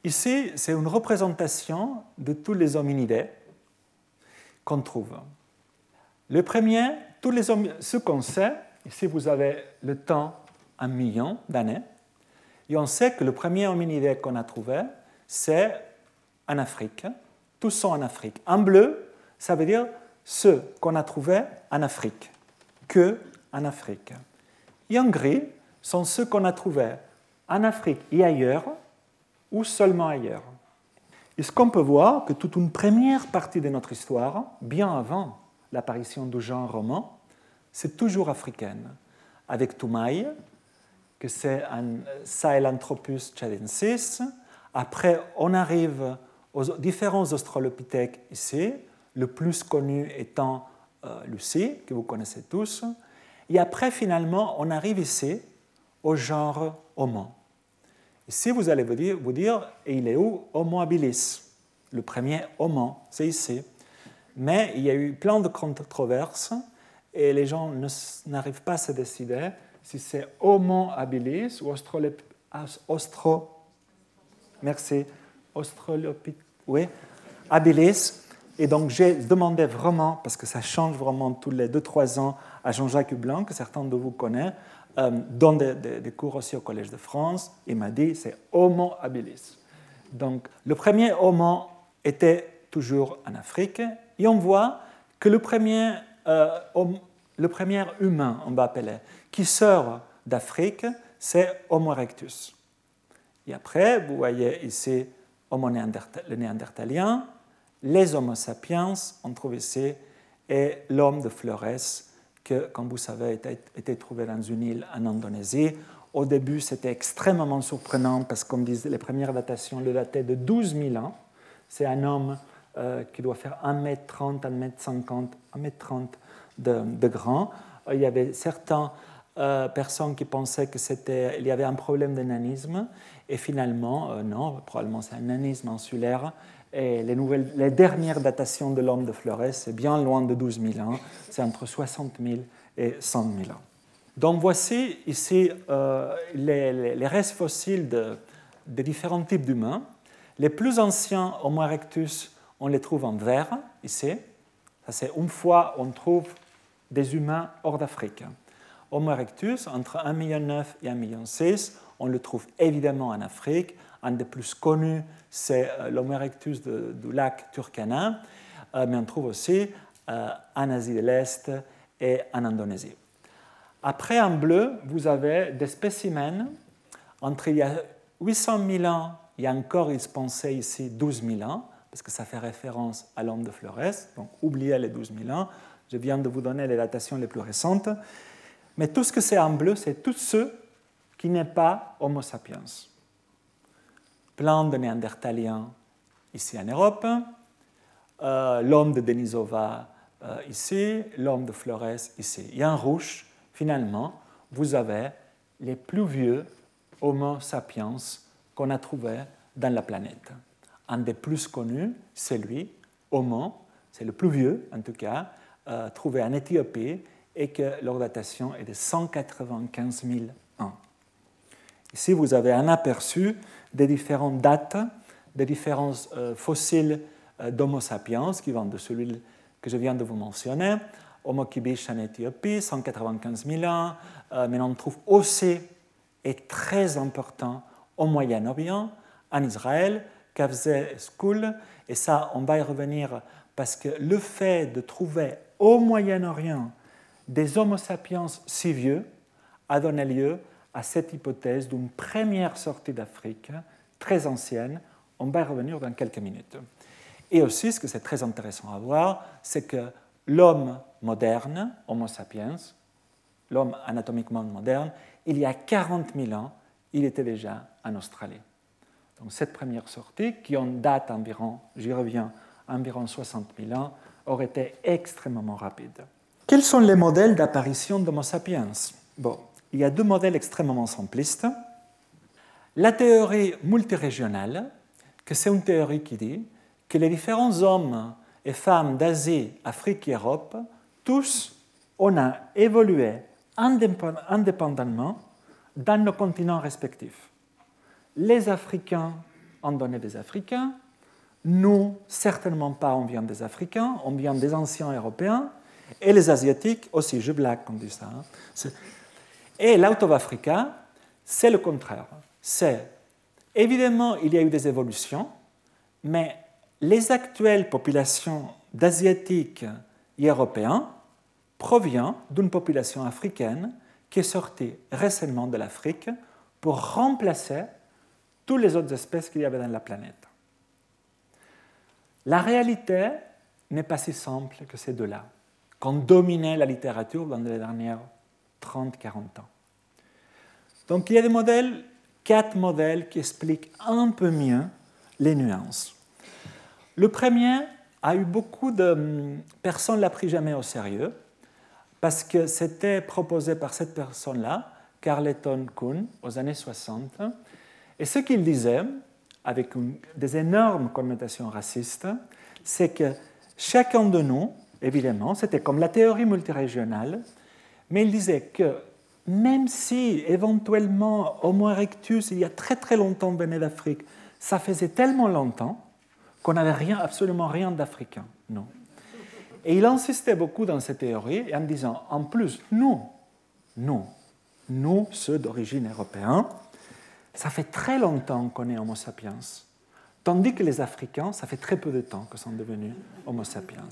B: Ici, c'est une représentation de tous les hominidés qu'on trouve. Le premier, tous les ce qu'on sait, ici vous avez le temps un million d'années, et on sait que le premier hominidé qu'on a trouvé, c'est en Afrique. Tous sont en Afrique. En bleu, ça veut dire ceux qu'on a trouvés en Afrique, que en Afrique. Et en gris sont ceux qu'on a trouvés en Afrique et ailleurs, ou seulement ailleurs. Est-ce qu'on peut voir que toute une première partie de notre histoire, bien avant l'apparition du genre roman, c'est toujours africaine, avec Toumaï, que c'est un Sahelanthropus tchadensis. Après, on arrive aux différents australopithèques ici, le plus connu étant euh, Lucie, que vous connaissez tous. Et après, finalement, on arrive ici au genre Homo. Ici, vous allez vous dire, dire il est où? Homo habilis Le premier Homo, c'est ici. Mais il y a eu plein de controverses et les gens n'arrivent pas à se décider si c'est Homo habilis ou Ostro... Merci. Australopithecus. Oui, habilis. Et donc j'ai demandé vraiment, parce que ça change vraiment tous les 2-3 ans, à Jean-Jacques Blanc, que certains de vous connaissent, euh, donne des, cours aussi au Collège de France. Il m'a dit c'est Homo habilis. Donc le premier Homo était toujours en Afrique. Et on voit que le premier, euh, le premier humain, on va appeler, qui sort d'Afrique, c'est Homo erectus. Et après, vous voyez ici Homo le néandertalien, les Homo sapiens, on trouve ici, et l'homme de Flores, que, comme vous savez, a été trouvé dans une île en Indonésie. Au début, c'était extrêmement surprenant parce qu'on disait les premières datations le dataient de 12 000 ans. C'est un homme euh, qui doit faire 1m30, 1m50, 1m30 de, de grand. Il y avait certaines euh, personnes qui pensaient qu'il y avait un problème de nanisme, et finalement, euh, non, probablement c'est un nanisme insulaire, et les, nouvelles, les dernières datations de l'homme de Flores, c'est bien loin de 12 000 ans, c'est entre 60 000 et 100 000 ans. Donc voici ici euh, les, restes fossiles de, différents types d'humains. Les plus anciens Homo erectus, on les trouve en vert, ici. Ça, c'est une fois on trouve des humains hors d'Afrique. Homo erectus, entre 1,9 million et 1,6 million, on le trouve évidemment en Afrique, un des plus connus, c'est euh, l'Homo erectus du lac Turkana, euh, mais on trouve aussi euh, en Asie de l'Est et en Indonésie. Après, en bleu, vous avez des spécimens entre il y a 800 000 ans et encore, ils se pensaient ici 12 000 ans, parce que ça fait référence à l'homme de Flores, donc oubliez les 12 000 ans. Je viens de vous donner les datations les plus récentes. Mais tout ce que c'est en bleu, c'est tous ceux qui n'est pas Homo sapiens plein de néandertaliens ici en Europe, euh, l'homme de Denisova euh, ici, l'homme de Flores ici. Et en rouge, finalement, vous avez les plus vieux Homo sapiens qu'on a trouvés dans la planète. Un des plus connus, c'est lui, Homo, c'est le plus vieux en tout cas, euh, trouvé en Éthiopie et que leur datation est de 195 000 ans. Ici, vous avez un aperçu des différentes dates, des différents euh, fossiles euh, d'Homo sapiens qui vont de celui que je viens de vous mentionner, Homo kibish en Éthiopie, 195 000 ans, euh, mais on trouve aussi, et très important, au Moyen-Orient, en Israël, Kavze School, et ça, on va y revenir parce que le fait de trouver au Moyen-Orient des Homo sapiens si vieux a donné lieu à cette hypothèse d'une première sortie d'Afrique très ancienne. On va y revenir dans quelques minutes. Et aussi, ce que c'est très intéressant à voir, c'est que l'homme moderne, Homo sapiens, l'homme anatomiquement moderne, il y a 40 000 ans, il était déjà en Australie. Donc cette première sortie, qui en date environ, j'y reviens, environ 60 000 ans, aurait été extrêmement rapide. Quels sont les modèles d'apparition d'Homo sapiens? Bon, il y a deux modèles extrêmement simplistes. La théorie multirégionale, que c'est une théorie qui dit que les différents hommes et femmes d'Asie, Afrique et Europe, tous, on a évolué indépendamment dans nos continents respectifs. Les Africains ont donné des Africains, nous, certainement pas, on vient des Africains, on vient des anciens Européens, et les Asiatiques aussi, je blague quand on dit ça. Hein. Et l'Auto-Africa, c'est le contraire. C'est, évidemment, il y a eu des évolutions, mais les actuelles populations d'Asiatiques et Européens proviennent d'une population africaine qui est sortie récemment de l'Afrique pour remplacer toutes les autres espèces qu'il y avait dans la planète. La réalité n'est pas si simple que ces deux-là, ont dominé la littérature dans les dernières 30-40 ans. Donc il y a des modèles, quatre modèles qui expliquent un peu mieux les nuances. Le premier a eu beaucoup de personnes ne l'a pris jamais au sérieux parce que c'était proposé par cette personne-là Carleton Kuhn aux années 60. Et ce qu'il disait, avec des énormes connotations racistes, c'est que chacun de nous, évidemment, c'était comme la théorie multirégionale, mais il disait que même si éventuellement Homo erectus, il y a très très longtemps, venait d'Afrique, ça faisait tellement longtemps qu'on n'avait rien, absolument rien d'africain. Non. Et il insistait beaucoup dans cette théorie en disant, en plus, nous, nous, nous, ceux d'origine européenne, ça fait très longtemps qu'on est Homo sapiens. Tandis que les Africains, ça fait très peu de temps que sont devenus Homo sapiens.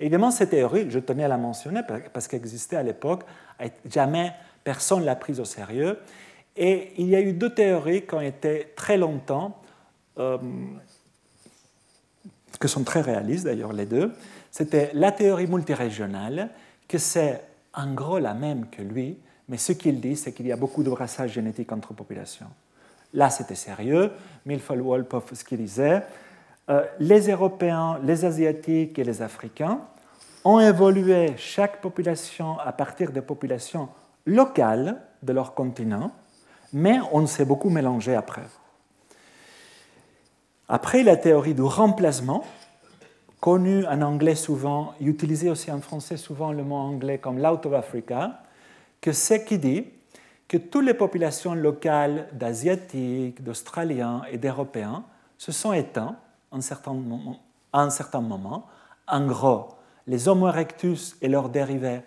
B: Évidemment, cette théorie, je tenais à la mentionner parce qu'elle existait à l'époque, jamais personne ne l'a prise au sérieux. Et il y a eu deux théories qui ont été très longtemps, euh, que sont très réalistes d'ailleurs les deux. C'était la théorie multirégionale, que c'est en gros la même que lui, mais ce qu'il dit, c'est qu'il y a beaucoup de brassage génétique entre populations. Là, c'était sérieux. Milford Wolpoff, ce qu'il disait, les Européens, les Asiatiques et les Africains ont évolué chaque population à partir des populations locales de leur continent, mais on s'est beaucoup mélangé après. Après, la théorie du remplacement, connue en anglais souvent, utilisée aussi en français souvent le mot anglais comme l'out of Africa, que c'est qui dit que toutes les populations locales d'Asiatiques, d'Australiens et d'Européens se sont éteintes à un certain moment. En gros, les Homo erectus et leurs dérivés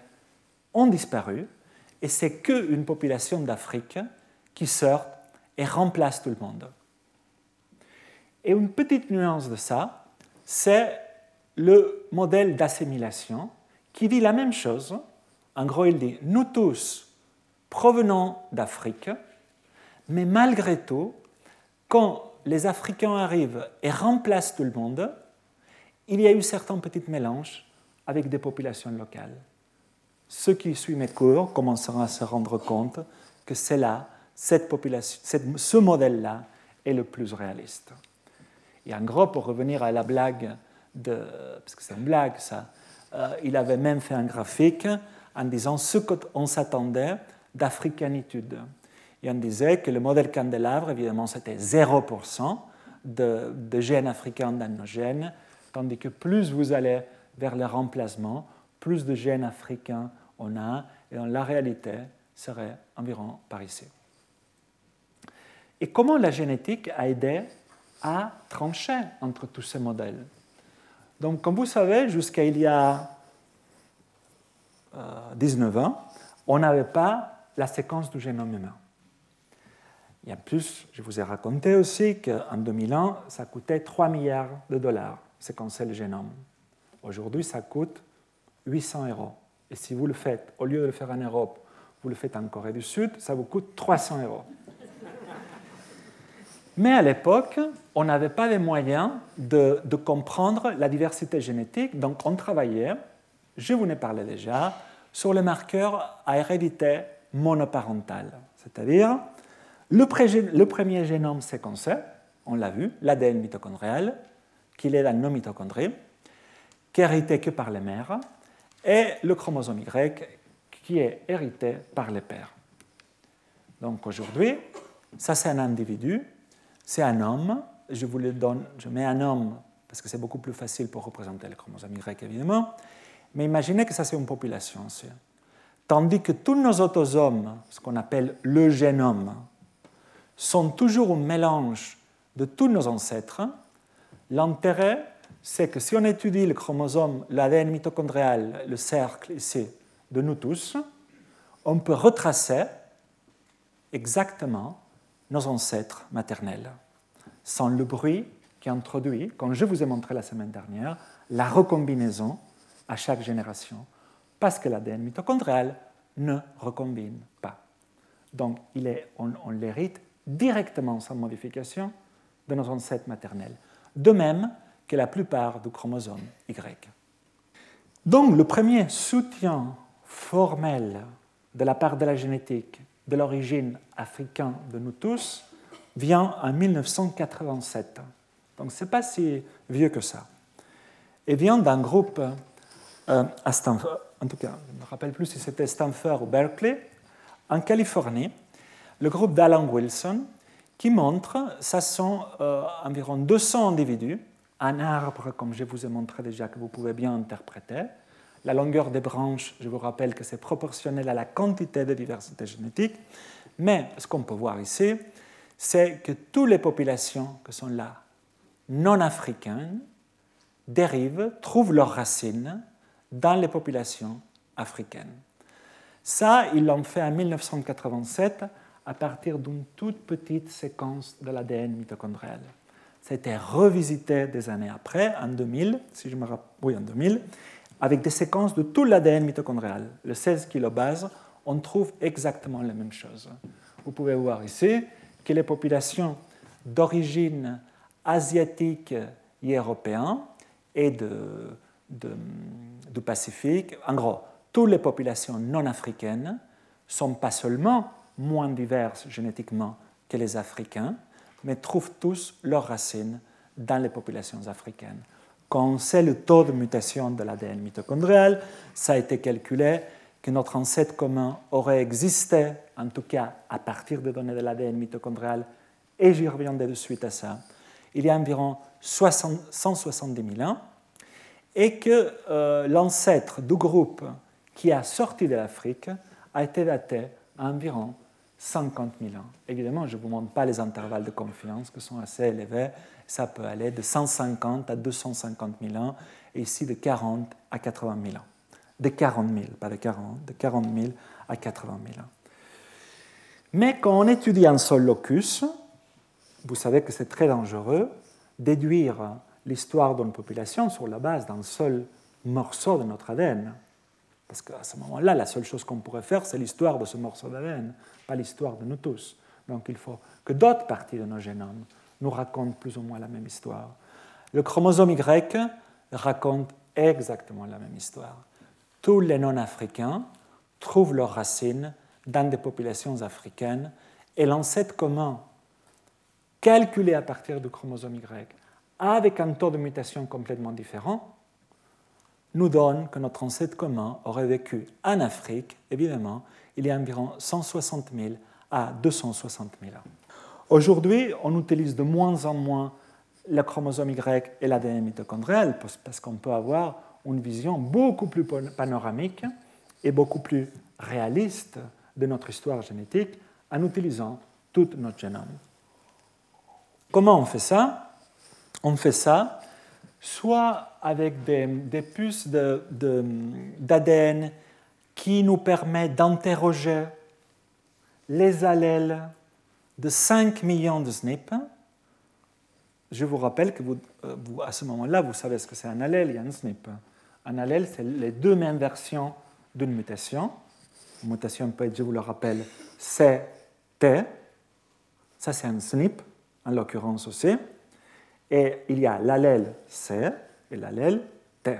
B: ont disparu, et c'est qu'une population d'Afrique qui sort et remplace tout le monde. Et une petite nuance de ça, c'est le modèle d'assimilation qui dit la même chose. En gros, il dit, nous tous provenons d'Afrique, mais malgré tout, quand les Africains arrivent et remplacent tout le monde, il y a eu certains petits mélanges avec des populations locales. Ceux qui suivent mes cours commenceront à se rendre compte que c'est là, cette population, ce modèle-là est le plus réaliste. Et en gros, pour revenir à la blague, de, parce que c'est une blague ça, euh, il avait même fait un graphique en disant ce qu'on s'attendait d'africanitude. Et on disait que le modèle candélabre, évidemment, c'était 0% de, gènes africains dans nos gènes, tandis que plus vous allez vers le remplacement, plus de gènes africains on a, et dans la réalité serait environ par ici. Et comment la génétique a aidé à trancher entre tous ces modèles? Donc, comme vous savez, jusqu'à il y a 19 euh, ans, on n'avait pas la séquence du génome humain. Et en plus, je vous ai raconté aussi qu'en 2001, ça coûtait 3 milliards de dollars, séquencer le génome. Aujourd'hui, ça coûte 800 euros. Et si vous le faites, au lieu de le faire en Europe, vous le faites en Corée du Sud, ça vous coûte 300 euros. Mais à l'époque, on n'avait pas les moyens de, comprendre la diversité génétique, donc on travaillait, je vous en ai parlé déjà, sur le marqueur à hérédité monoparentale, c'est-à-dire le, premier génome séquencé, on l'a vu, l'ADN mitochondrial, qu'il est dans nos mitochondries, qui est hérité que par les mères, et le chromosome Y, qui est hérité par les pères. Donc aujourd'hui, ça c'est un individu, c'est un homme, je vous le donne, je mets un homme parce que c'est beaucoup plus facile pour représenter le chromosome Y évidemment, mais imaginez que ça c'est une population aussi. Tandis que tous nos autosomes, ce qu'on appelle le génome, sont toujours un mélange de tous nos ancêtres, l'intérêt, c'est que si on étudie le chromosome, l'ADN mitochondrial, le cercle ici, de nous tous, on peut retracer exactement nos ancêtres maternels, sans le bruit qui introduit, comme je vous ai montré la semaine dernière, la recombinaison à chaque génération, parce que l'ADN mitochondrial ne recombine pas. Donc on, on l'hérite directement sans modification de nos ancêtres maternels, de même que la plupart du chromosome Y. Donc le premier soutien formel de la part de la génétique de l'origine africaine de nous tous vient en 1987. Donc ce n'est pas si vieux que ça. Et vient d'un groupe euh, à Stanford, en tout cas, je ne me rappelle plus si c'était Stanford ou Berkeley, en Californie, le groupe d'Alan Wilson, qui montre, ça sont euh, environ 200 individus, un arbre, comme je vous ai montré déjà, que vous pouvez bien interpréter. La longueur des branches, je vous rappelle que c'est proportionnel à la quantité de diversité génétique. Mais ce qu'on peut voir ici, c'est que toutes les populations que sont là, non africaines, dérivent, trouvent leurs racines dans les populations africaines. Ça, ils l'ont fait en 1987 à partir d'une toute petite séquence de l'ADN mitochondrial. C'était revisité des années après, en 2000, si je me rappelle, oui, en 2000, avec des séquences de tout l'ADN mitochondrial. Le 16 kilobases, on trouve exactement la même chose. Vous pouvez voir ici que les populations d'origine asiatique et européenne et de, du Pacifique, en gros, toutes les populations non africaines sont pas seulement moins diverses génétiquement que les Africains, mais trouvent tous leurs racines dans les populations africaines. Quand on sait le taux de mutation de l'ADN mitochondrial, ça a été calculé que notre ancêtre commun aurait existé, en tout cas à partir des données de l'ADN mitochondrial, et j'y reviendrai de suite à ça, il y a environ 170 000 ans, et que euh, l'ancêtre du groupe qui a sorti de l'Afrique a été daté à environ 50 000 ans. Évidemment, je ne vous montre pas les intervalles de confiance qui sont assez élevés. Ça peut aller de 150 à 250 000 ans, et ici de 40 à 80 000 ans. De 40 000, pas de 40, de 40 000 à 80 000 ans. Mais quand on étudie un seul locus, vous savez que c'est très dangereux, déduire l'histoire d'une population sur la base d'un seul morceau de notre ADN. Parce qu'à ce moment-là, la seule chose qu'on pourrait faire, c'est l'histoire de ce morceau d'ADN, pas l'histoire de nous tous. Donc il faut que d'autres parties de nos génomes nous racontent plus ou moins la même histoire. Le chromosome Y raconte exactement la même histoire. Tous les non-africains trouvent leurs racines dans des populations africaines et l'ancêtre commun calculé à partir du chromosome Y avec un taux de mutation complètement différent, nous donne que notre ancêtre commun aurait vécu en Afrique, évidemment, il y a environ 160 000 à 260 000 ans. Aujourd'hui, on utilise de moins en moins le chromosome Y et l'ADN mitochondrial parce qu'on peut avoir une vision beaucoup plus panoramique et beaucoup plus réaliste de notre histoire génétique en utilisant tout notre génome. Comment on fait ça? On fait ça soit avec des, puces d'ADN qui nous permettent d'interroger les allèles de 5 millions de SNP. Je vous rappelle que vous, euh, à ce moment-là, vous savez ce que c'est un allèle et un SNP. Un allèle, c'est les deux mêmes versions d'une mutation. Une mutation peut être, je vous le rappelle, C, T. Ça, c'est un SNP en l'occurrence aussi. Et il y a l'allèle C et l'allèle T.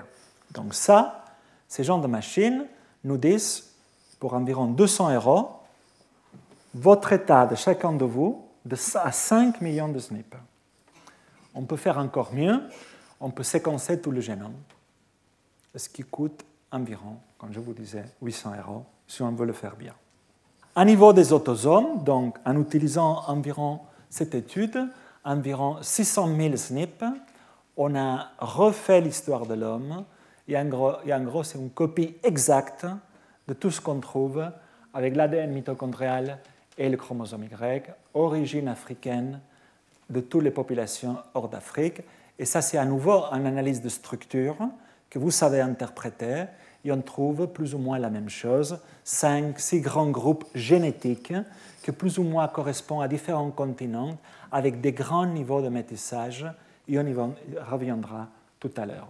B: Donc ça, ces gens de machines nous disent, pour environ 200 euros, votre état de chacun de vous de à 5 millions de SNP. On peut faire encore mieux, on peut séquencer tout le génome, ce qui coûte environ, comme je vous disais, 800 euros, si on veut le faire bien. À niveau des autosomes, donc en utilisant environ cette étude, environ 600 000 SNP, on a refait l'histoire de l'homme, et en gros, c'est une copie exacte de tout ce qu'on trouve avec l'ADN mitochondrial et le chromosome Y, origine africaine de toutes les populations hors d'Afrique. Et ça, c'est à nouveau une analyse de structure que vous savez interpréter, et on trouve plus ou moins la même chose, cinq, six grands groupes génétiques qui plus ou moins correspondent à différents continents avec des grands niveaux de métissage, et on y reviendra tout à l'heure.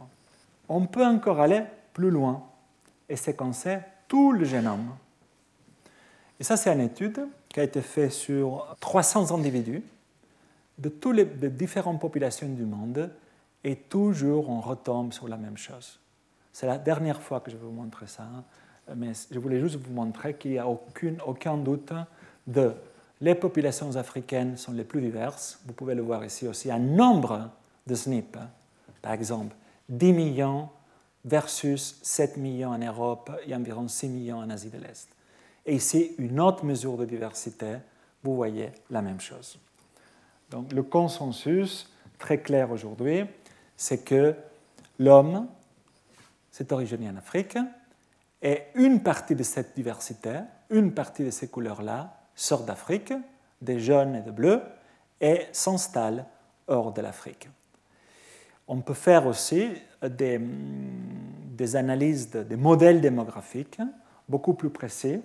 B: On peut encore aller plus loin et séquencer tout le génome. Et ça, c'est une étude qui a été faite sur 300 individus de toutes les différentes populations du monde, et toujours on retombe sur la même chose. C'est la dernière fois que je vais vous montrer ça, hein. mais je voulais juste vous montrer qu'il n'y a aucun doute de les populations africaines sont les plus diverses. Vous pouvez le voir ici aussi, un nombre de SNP, par exemple, 10 millions versus 7 millions en Europe et environ 6 millions en Asie de l'Est. Et ici, une autre mesure de diversité vous voyez la même chose. Donc le consensus très clair aujourd'hui, c'est que l'homme s'est originé en Afrique et une partie de cette diversité, une partie de ces couleurs-là sort d'Afrique, des jaunes et des bleus, et s'installe hors de l'Afrique. On peut faire aussi des, analyses, des modèles démographiques beaucoup plus précis,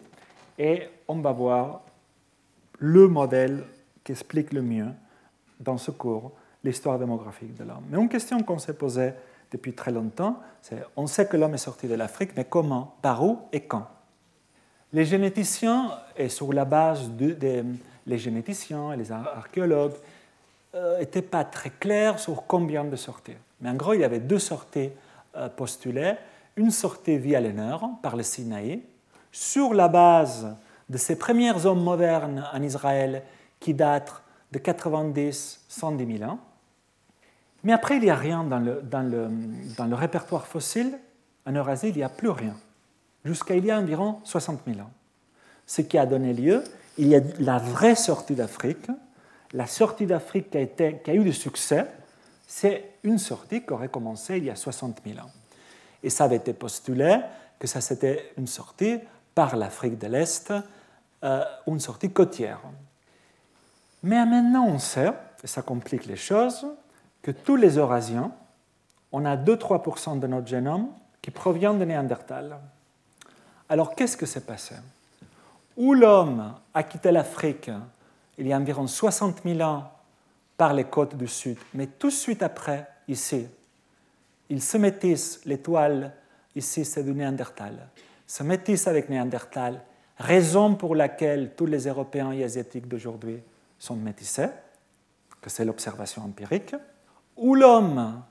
B: et on va voir le modèle qui explique le mieux dans ce cours l'histoire démographique de l'homme. Mais une question qu'on s'est posée depuis très longtemps, c'est on sait que l'homme est sorti de l'Afrique, mais comment, par où et quand? Les généticiens, et sur la base des les généticiens et les archéologues, n'étaient euh, pas très clairs sur combien de sorties. Mais en gros, il y avait deux sorties euh, postulées. Une sortie via le nord, par le Sinaï, sur la base de ces premiers hommes modernes en Israël qui datent de 90, 110 000 ans. Mais après, il n'y a rien dans le, répertoire fossile. En Eurasie, il n'y a plus rien. Jusqu'à il y a environ 60 000 ans. Ce qui a donné lieu, il y a la vraie sortie d'Afrique. La sortie d'Afrique qui, a eu du succès, c'est une sortie qui aurait commencé il y a 60 000 ans. Et ça avait été postulé que ça c'était une sortie par l'Afrique de l'Est, euh, une sortie côtière. Mais maintenant, on sait, et ça complique les choses, que tous les Eurasiens, on a 2-3% de notre génome qui provient de Néandertal. Alors, qu'est-ce que s'est passé? Où l'homme a quitté l'Afrique il y a environ 60 000 ans par les côtes du Sud, mais tout de suite après, ici, il se métisse, l'étoile ici, c'est du Néandertal, se métisse avec Néandertal, raison pour laquelle tous les Européens et Asiatiques d'aujourd'hui sont métissés, que c'est l'observation empirique, où l'homme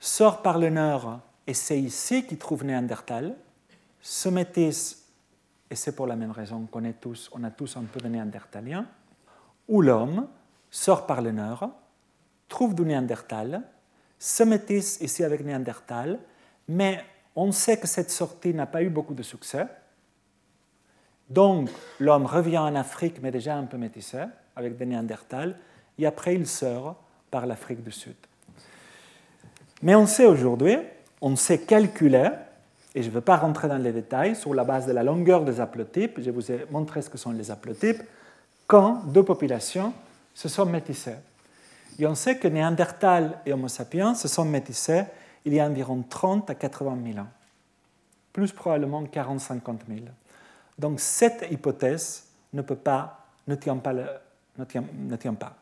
B: sort par le nord, et c'est ici qu'il trouve Néandertal, se métisse, et c'est pour la même raison qu'on est tous, on a tous un peu de néandertalien, où l'homme sort par le nord, trouve du Néandertal, se métisse ici avec Néandertal, mais on sait que cette sortie n'a pas eu beaucoup de succès. Donc l'homme revient en Afrique, mais déjà un peu métissé, avec des Néandertals, et après il sort par l'Afrique du Sud. Mais on sait aujourd'hui, on sait calculer, et je ne veux pas rentrer dans les détails, sur la base de la longueur des haplotypes, je vous ai montré ce que sont les haplotypes, quand deux populations se sont métissées. Et on sait que Néandertal et Homo sapiens se sont métissés il y a environ 30 à 80 000 ans, plus probablement 40-50 000. Donc cette hypothèse ne, tient pas.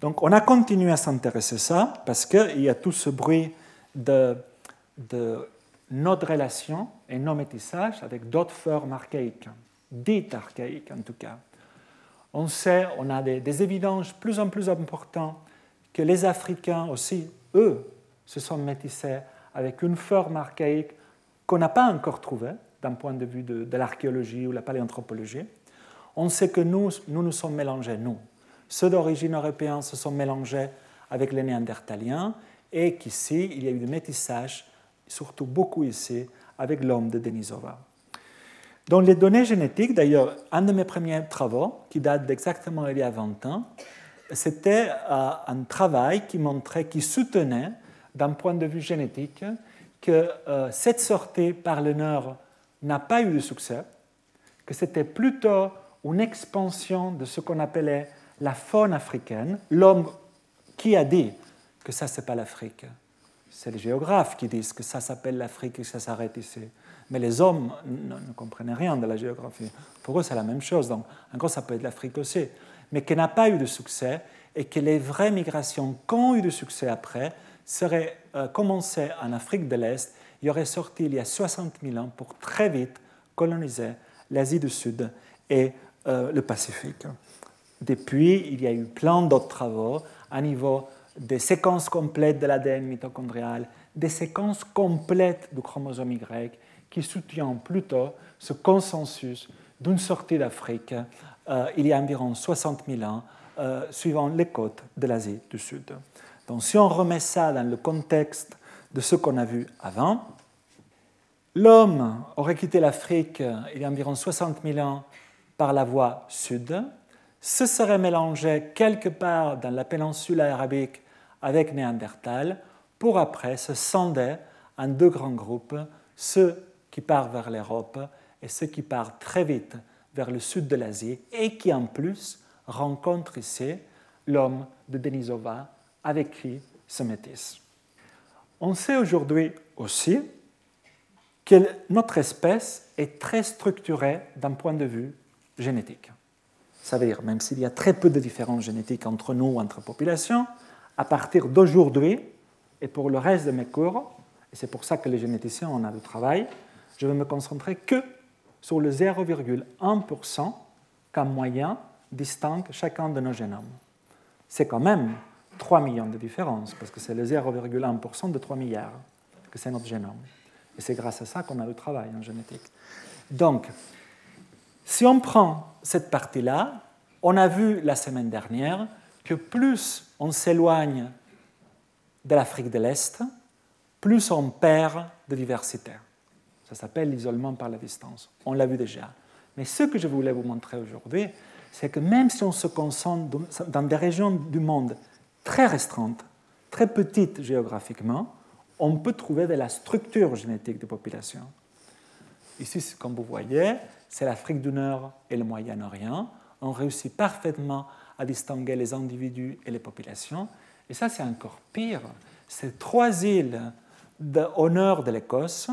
B: Donc on a continué à s'intéresser à ça parce qu'il y a tout ce bruit de, de notre relation et nos métissages avec d'autres formes archaïques, dites archaïques en tout cas. On sait, on a des, des évidences plus en plus importantes que les Africains aussi, eux, se sont métissés avec une forme archaïque qu'on n'a pas encore trouvée d'un point de vue de, de l'archéologie ou la paléanthropologie. On sait que nous, nous nous sommes mélangés, nous, ceux d'origine européenne se sont mélangés avec les néandertaliens et qu'ici, il y a eu du métissage, surtout beaucoup ici, avec l'homme de Denisova. Dans les données génétiques, d'ailleurs, un de mes premiers travaux, qui date d'exactement il y a 20 ans, c'était euh, un travail qui montrait, qui soutenait, d'un point de vue génétique, que euh, cette sortie par le nord n'a pas eu de succès, que c'était plutôt une expansion de ce qu'on appelait la faune africaine, l'homme qui a dit que ça, c'est pas l'Afrique C'est les géographes qui disent que ça s'appelle l'Afrique et que ça s'arrête ici. Mais les hommes ne, comprenaient rien de la géographie. Pour eux, c'est la même chose. Donc, en gros, ça peut être l'Afrique aussi. Mais qui n'a pas eu de succès et que les vraies migrations qui ont eu de succès après seraient euh, commencées en Afrique de l'Est Il y aurait sorti il y a 60 000 ans pour très vite coloniser l'Asie du Sud et euh, le Pacifique. Depuis, il y a eu plein d'autres travaux à niveau des séquences complètes de l'ADN mitochondrial, des séquences complètes du chromosome Y, qui soutiennent plutôt ce consensus d'une sortie d'Afrique euh, il y a environ 60 000 ans, euh, suivant les côtes de l'Asie du Sud. Donc si on remet ça dans le contexte de ce qu'on a vu avant, l'homme aurait quitté l'Afrique il y a environ 60 000 ans par la voie sud, se seraient mélangés quelque part dans la péninsule arabique avec Néandertal pour après se scinder en deux grands groupes, ceux qui partent vers l'Europe et ceux qui partent très vite vers le sud de l'Asie et qui en plus rencontrent ici l'homme de Denisova avec qui se métissent. On sait aujourd'hui aussi que notre espèce est très structurée d'un point de vue génétique. Ça veut dire, même s'il y a très peu de différences génétiques entre nous, entre populations, à partir d'aujourd'hui, et pour le reste de mes cours, et c'est pour ça que les généticiens en ont du travail, je vais me concentrer que sur le 0,1% qu'en moyen distingue chacun de nos génomes. C'est quand même 3 millions de différences, parce que c'est le 0,1% de 3 milliards que c'est notre génome. Et c'est grâce à ça qu'on a le travail en génétique. Donc, si on prend cette partie-là, on a vu la semaine dernière que plus on s'éloigne de l'Afrique de l'Est, plus on perd de diversité. Ça s'appelle l'isolement par la distance. On l'a vu déjà. Mais ce que je voulais vous montrer aujourd'hui, c'est que même si on se concentre dans des régions du monde très restreintes, très petites géographiquement, on peut trouver de la structure génétique des populations. Ici, comme vous voyez, c'est l'Afrique du Nord et le Moyen-Orient. On réussit parfaitement à distinguer les individus et les populations. Et ça, c'est encore pire. C'est trois îles au nord de l'Écosse,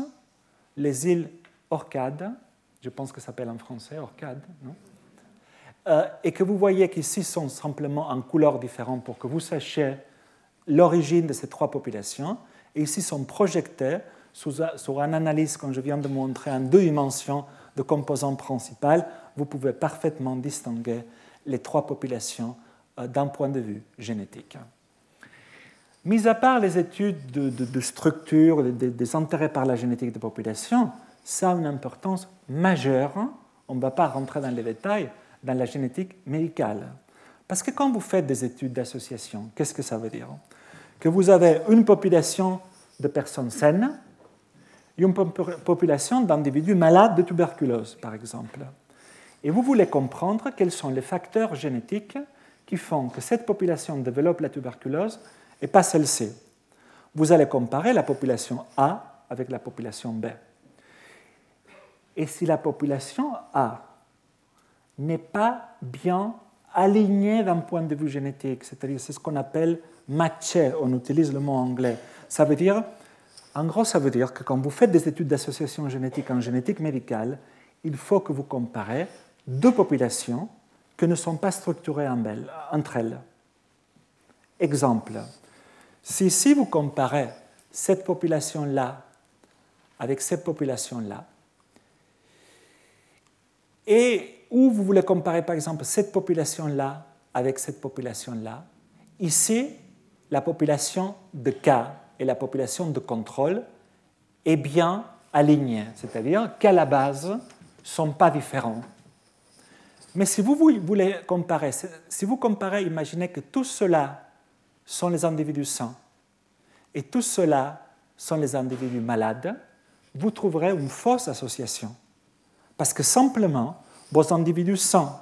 B: les îles Orcades, je pense que ça s'appelle en français Orcades, euh, et que vous voyez qu'ici sont simplement en couleurs différentes pour que vous sachiez l'origine de ces trois populations. Et ici sont projetés sur une analyse, comme je viens de montrer, en deux dimensions de composants principales. Vous pouvez parfaitement distinguer les trois populations euh, d'un point de vue génétique. Mis à part les études de, structure, des, intérêts par la génétique des populations, ça a une importance majeure. On ne va pas rentrer dans les détails dans la génétique médicale. Parce que quand vous faites des études d'association, qu'est-ce que ça veut dire? Que vous avez une population de personnes saines et une population d'individus malades de tuberculose, par exemple. Et vous voulez comprendre quels sont les facteurs génétiques qui font que cette population développe la tuberculose et pas celle-ci. Vous allez comparer la population A avec la population B. Et si la population A n'est pas bien alignée d'un point de vue génétique, c'est-à-dire c'est ce qu'on appelle matché, on utilise le mot anglais. Ça veut dire, en gros, ça veut dire que quand vous faites des études d'association génétique en génétique médicale, il faut que vous comparez deux populations qui ne sont pas structurées entre elles. Exemple, si ici vous comparez cette population-là avec cette population-là, et où vous voulez comparer par exemple cette population-là avec cette population-là, ici, la population de cas et la population de contrôle est bien alignée, c'est-à-dire qu'à la base, ne sont pas différents. Mais si vous voulez comparer, si vous comparez, imaginez que tout cela sont les individus sains et tout cela sont les individus malades, vous trouverez une fausse association. Parce que simplement, vos individus sains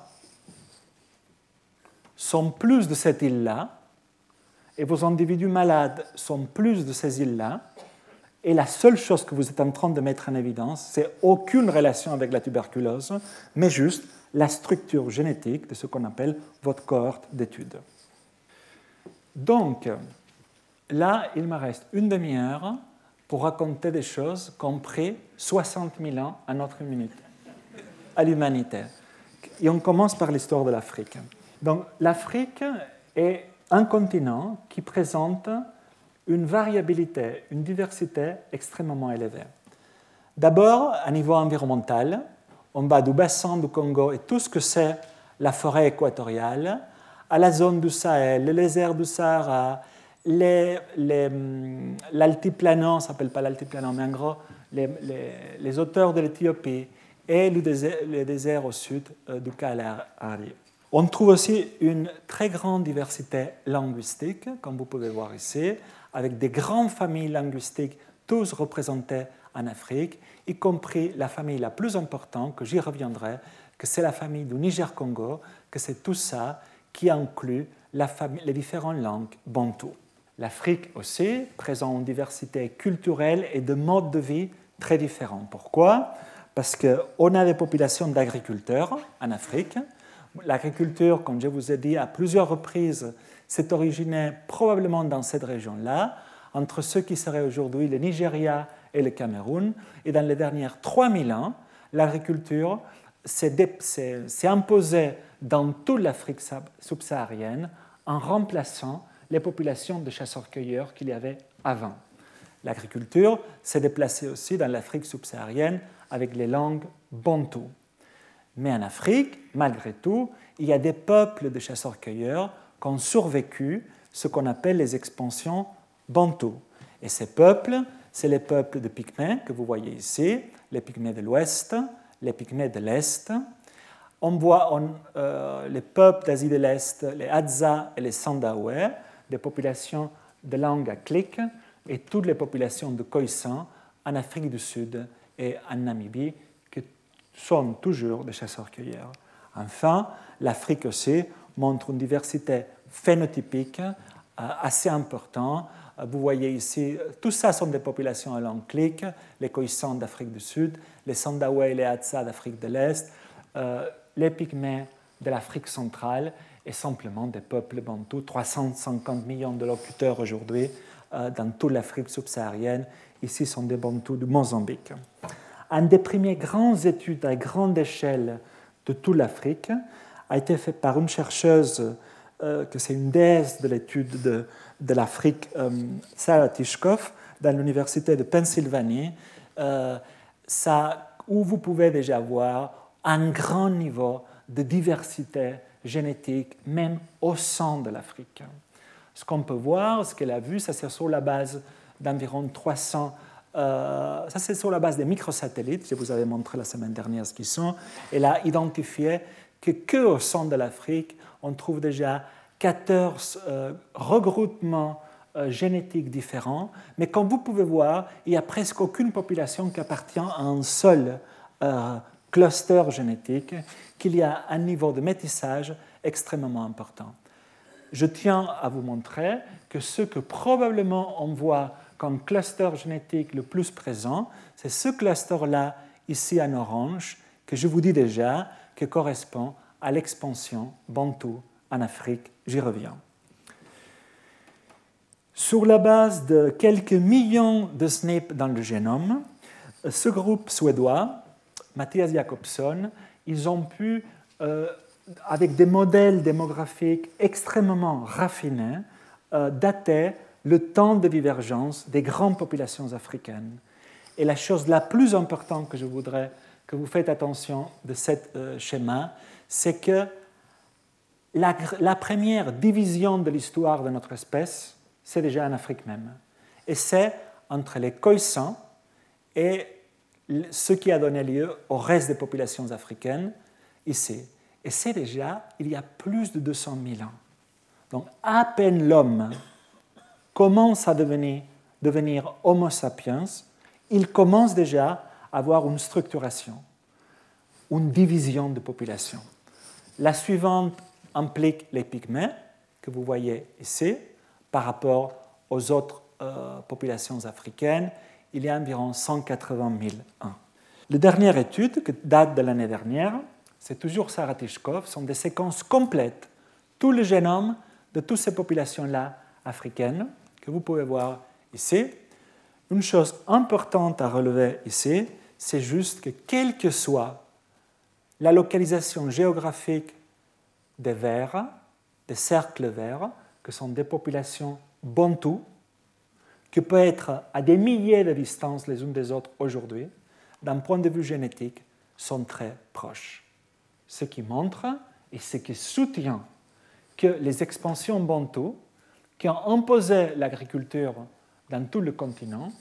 B: sont plus de cette île-là et vos individus malades sont plus de ces îles-là. Et la seule chose que vous êtes en train de mettre en évidence, c'est aucune relation avec la tuberculose, mais juste la structure génétique de ce qu'on appelle votre cohorte d'études. Donc, là, il me reste une demi-heure pour raconter des choses qu'on pris 60 000 ans à notre minute, à l'humanité. Et on commence par l'histoire de l'Afrique. Donc, l'Afrique est un continent qui présente une variabilité, une diversité extrêmement élevée. D'abord, à niveau environnemental, on va du bassin du Congo et tout ce que c'est la forêt équatoriale, à la zone du Sahel, les déserts du Sahara, l'altiplanon, ça s'appelle pas l'altiplanon, mais en gros, les, les, auteurs de l'Éthiopie et le désert, au sud euh, du Kalahari. On trouve aussi une très grande diversité linguistique, comme vous pouvez voir ici, avec des grandes familles linguistiques, tous représentées en Afrique, y compris la famille la plus importante, que j'y reviendrai, que c'est la famille du Niger-Congo, que c'est tout ça qui inclut les différentes langues bantoues. L'Afrique aussi présente une diversité culturelle et de modes de vie très différents. Pourquoi? Parce qu'on a des populations d'agriculteurs en Afrique. L'agriculture, comme je vous ai dit à plusieurs reprises, s'est originée probablement dans cette région-là, entre ce qui serait aujourd'hui le Nigeria et le Cameroun. Et dans les dernières 3000 ans, l'agriculture s'est imposée dans toute l'Afrique subsaharienne en remplaçant les populations de chasseurs-cueilleurs qu'il y avait avant. L'agriculture s'est déplacée aussi dans l'Afrique subsaharienne avec les langues bantoues. Mais en Afrique, malgré tout, il y a des peuples de chasseurs-cueilleurs qui ont survécu ce qu'on appelle les expansions bantoues. Et ces peuples, c'est les peuples de Pygmées que vous voyez ici, les Pygmées de l'Ouest, les Pygmées de l'Est. On voit euh, les peuples d'Asie de l'Est, les Hadza et les Sandaoué, des populations de langue clic, et toutes les populations de Khoisan en Afrique du Sud et en Namibie, qui sont toujours des chasseurs-cueilleurs. Enfin, l'Afrique aussi montre une diversité phénotypique euh, assez importante. Vous voyez ici, tout ça sont des populations à langue clic, les Khoisan d'Afrique du Sud, les Sandaoué et les Hadza d'Afrique de l'Est, euh, les Pygmées de l'Afrique centrale et simplement des peuples bantous, 350 millions de locuteurs aujourd'hui euh, dans toute l'Afrique subsaharienne. Ici sont des bantous du Mozambique. Un des premiers grandes études à grande échelle de toute l'Afrique a été fait par une chercheuse euh, que c'est une déesse de l'étude de, l'Afrique, euh, Sarah Tishkov, dans l'université de Pennsylvanie, ça, où vous pouvez déjà voir un grand niveau de diversité génétique, même au sein de l'Afrique. Ce qu'on peut voir, ce qu'elle a vu, ça c'est sur la base d'environ 300, euh, ça c'est sur la base des microsatellites, je vous avais montré la semaine dernière ce qu'ils sont. Elle a identifié que, que au sein de l'Afrique, on trouve déjà 14 euh, regroupements euh, génétiques différents, mais comme vous pouvez voir, il n'y a presque aucune population qui appartient à un seul cluster génétique, qu'il y a un niveau de métissage extrêmement important. Je tiens à vous montrer que ce que probablement on voit comme cluster génétique le plus présent, c'est ce cluster-là, ici en orange, que je vous dis déjà, qui correspond à l'expansion bantou en Afrique. J'y reviens. Sur la base de quelques millions de SNP dans le génome, ce groupe suédois Matthias Jacobson, ils ont pu, euh, avec des modèles démographiques extrêmement raffinés, euh, dater le temps de divergence des grandes populations africaines. Et la chose la plus importante que je voudrais que vous faites attention de ce euh, schéma, c'est que la, première division de l'histoire de notre espèce, c'est déjà en Afrique même. Et c'est entre les Khoisan et ce qui a donné lieu au reste des populations africaines ici. Et c'est déjà il y a plus de 200 000 ans. Donc à peine l'homme commence à devenir, devenir Homo sapiens, il commence déjà à avoir une structuration, une division de population. La suivante implique les pygmées, que vous voyez ici, par rapport aux autres euh, populations africaines il y a environ 180 000 ans. La dernière étude, qui date de l'année dernière, c'est toujours Sarah Tishkov, sont des séquences complètes, tout le génome de toutes ces populations-là africaines, que vous pouvez voir ici. Une chose importante à relever ici, c'est juste que quelle que soit la localisation géographique des vers, des cercles verts, que sont des populations bantoues, qui peut être à des milliers de distances les unes des autres aujourd'hui, d'un point de vue génétique, sont très proches. Ce qui montre et ce qui soutient que les expansions bantoues qui ont imposé l'agriculture dans tout le continent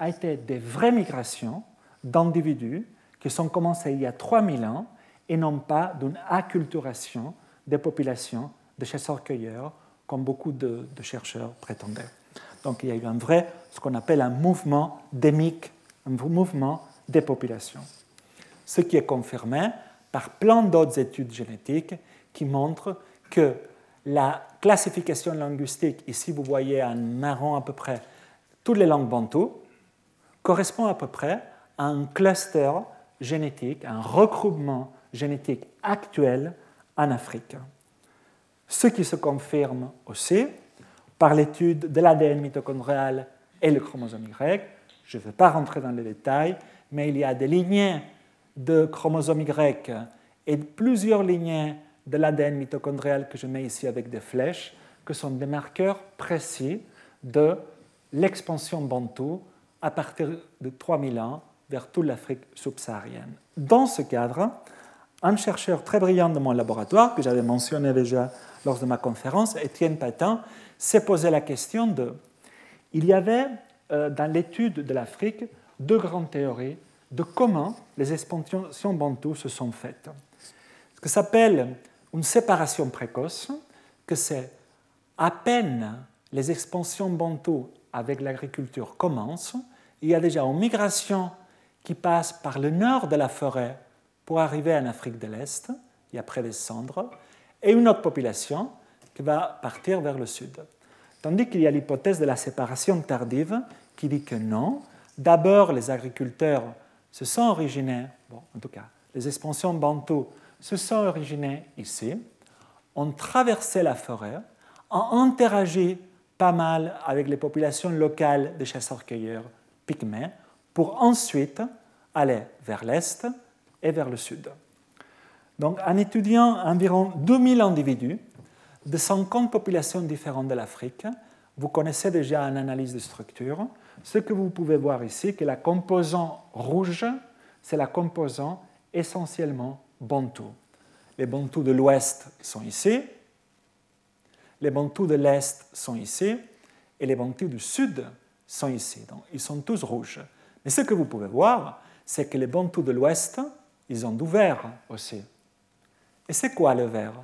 B: ont été des vraies migrations d'individus qui sont commencées il y a 3000 ans et non pas d'une acculturation des populations de chasseurs-cueilleurs comme beaucoup de, chercheurs prétendaient. Donc il y a eu un vrai, ce qu'on appelle un mouvement démique, un mouvement des populations. Ce qui est confirmé par plein d'autres études génétiques qui montrent que la classification linguistique, ici vous voyez en marron à peu près toutes les langues bantoues, correspond à peu près à un cluster génétique, un regroupement génétique actuel en Afrique. Ce qui se confirme aussi par l'étude de l'ADN mitochondrial et le chromosome Y. Je ne vais pas rentrer dans les détails, mais il y a des lignées de chromosome Y et plusieurs lignées de l'ADN mitochondrial que je mets ici avec des flèches, que sont des marqueurs précis de l'expansion bantou à partir de 3000 ans vers toute l'Afrique subsaharienne. Dans ce cadre, un chercheur très brillant de mon laboratoire, que j'avais mentionné déjà lors de ma conférence, Étienne Patin, s'est posé la question de... Il y avait euh, dans l'étude de l'Afrique deux grandes théories de comment les expansions bantoues se sont faites. Ce que s'appelle une séparation précoce, que c'est à peine les expansions bantoues avec l'agriculture commencent, il y a déjà une migration qui passe par le nord de la forêt pour arriver en Afrique de l'Est et après descendre, et une autre population qui va partir vers le sud. Tandis qu'il y a l'hypothèse de la séparation tardive qui dit que non, d'abord les agriculteurs se sont originés, bon, en tout cas, les expansions bantoues se sont originées ici, ont traversé la forêt, ont interagi pas mal avec les populations locales de chasseurs-cueilleurs pygmées pour ensuite aller vers l'est et vers le sud. Donc, en étudiant environ 2000 individus de 50 populations différentes de l'Afrique, vous connaissez déjà une analyse de structure. Ce que vous pouvez voir ici, que la composante rouge, c'est la composante essentiellement bantou. Les bantous de l'ouest sont ici, les bantous de l'est sont ici, et les bantous du sud sont ici. Donc, ils sont tous rouges. Mais ce que vous pouvez voir, c'est que les bantous de l'ouest, ils ont du vert aussi. Et c'est quoi le vert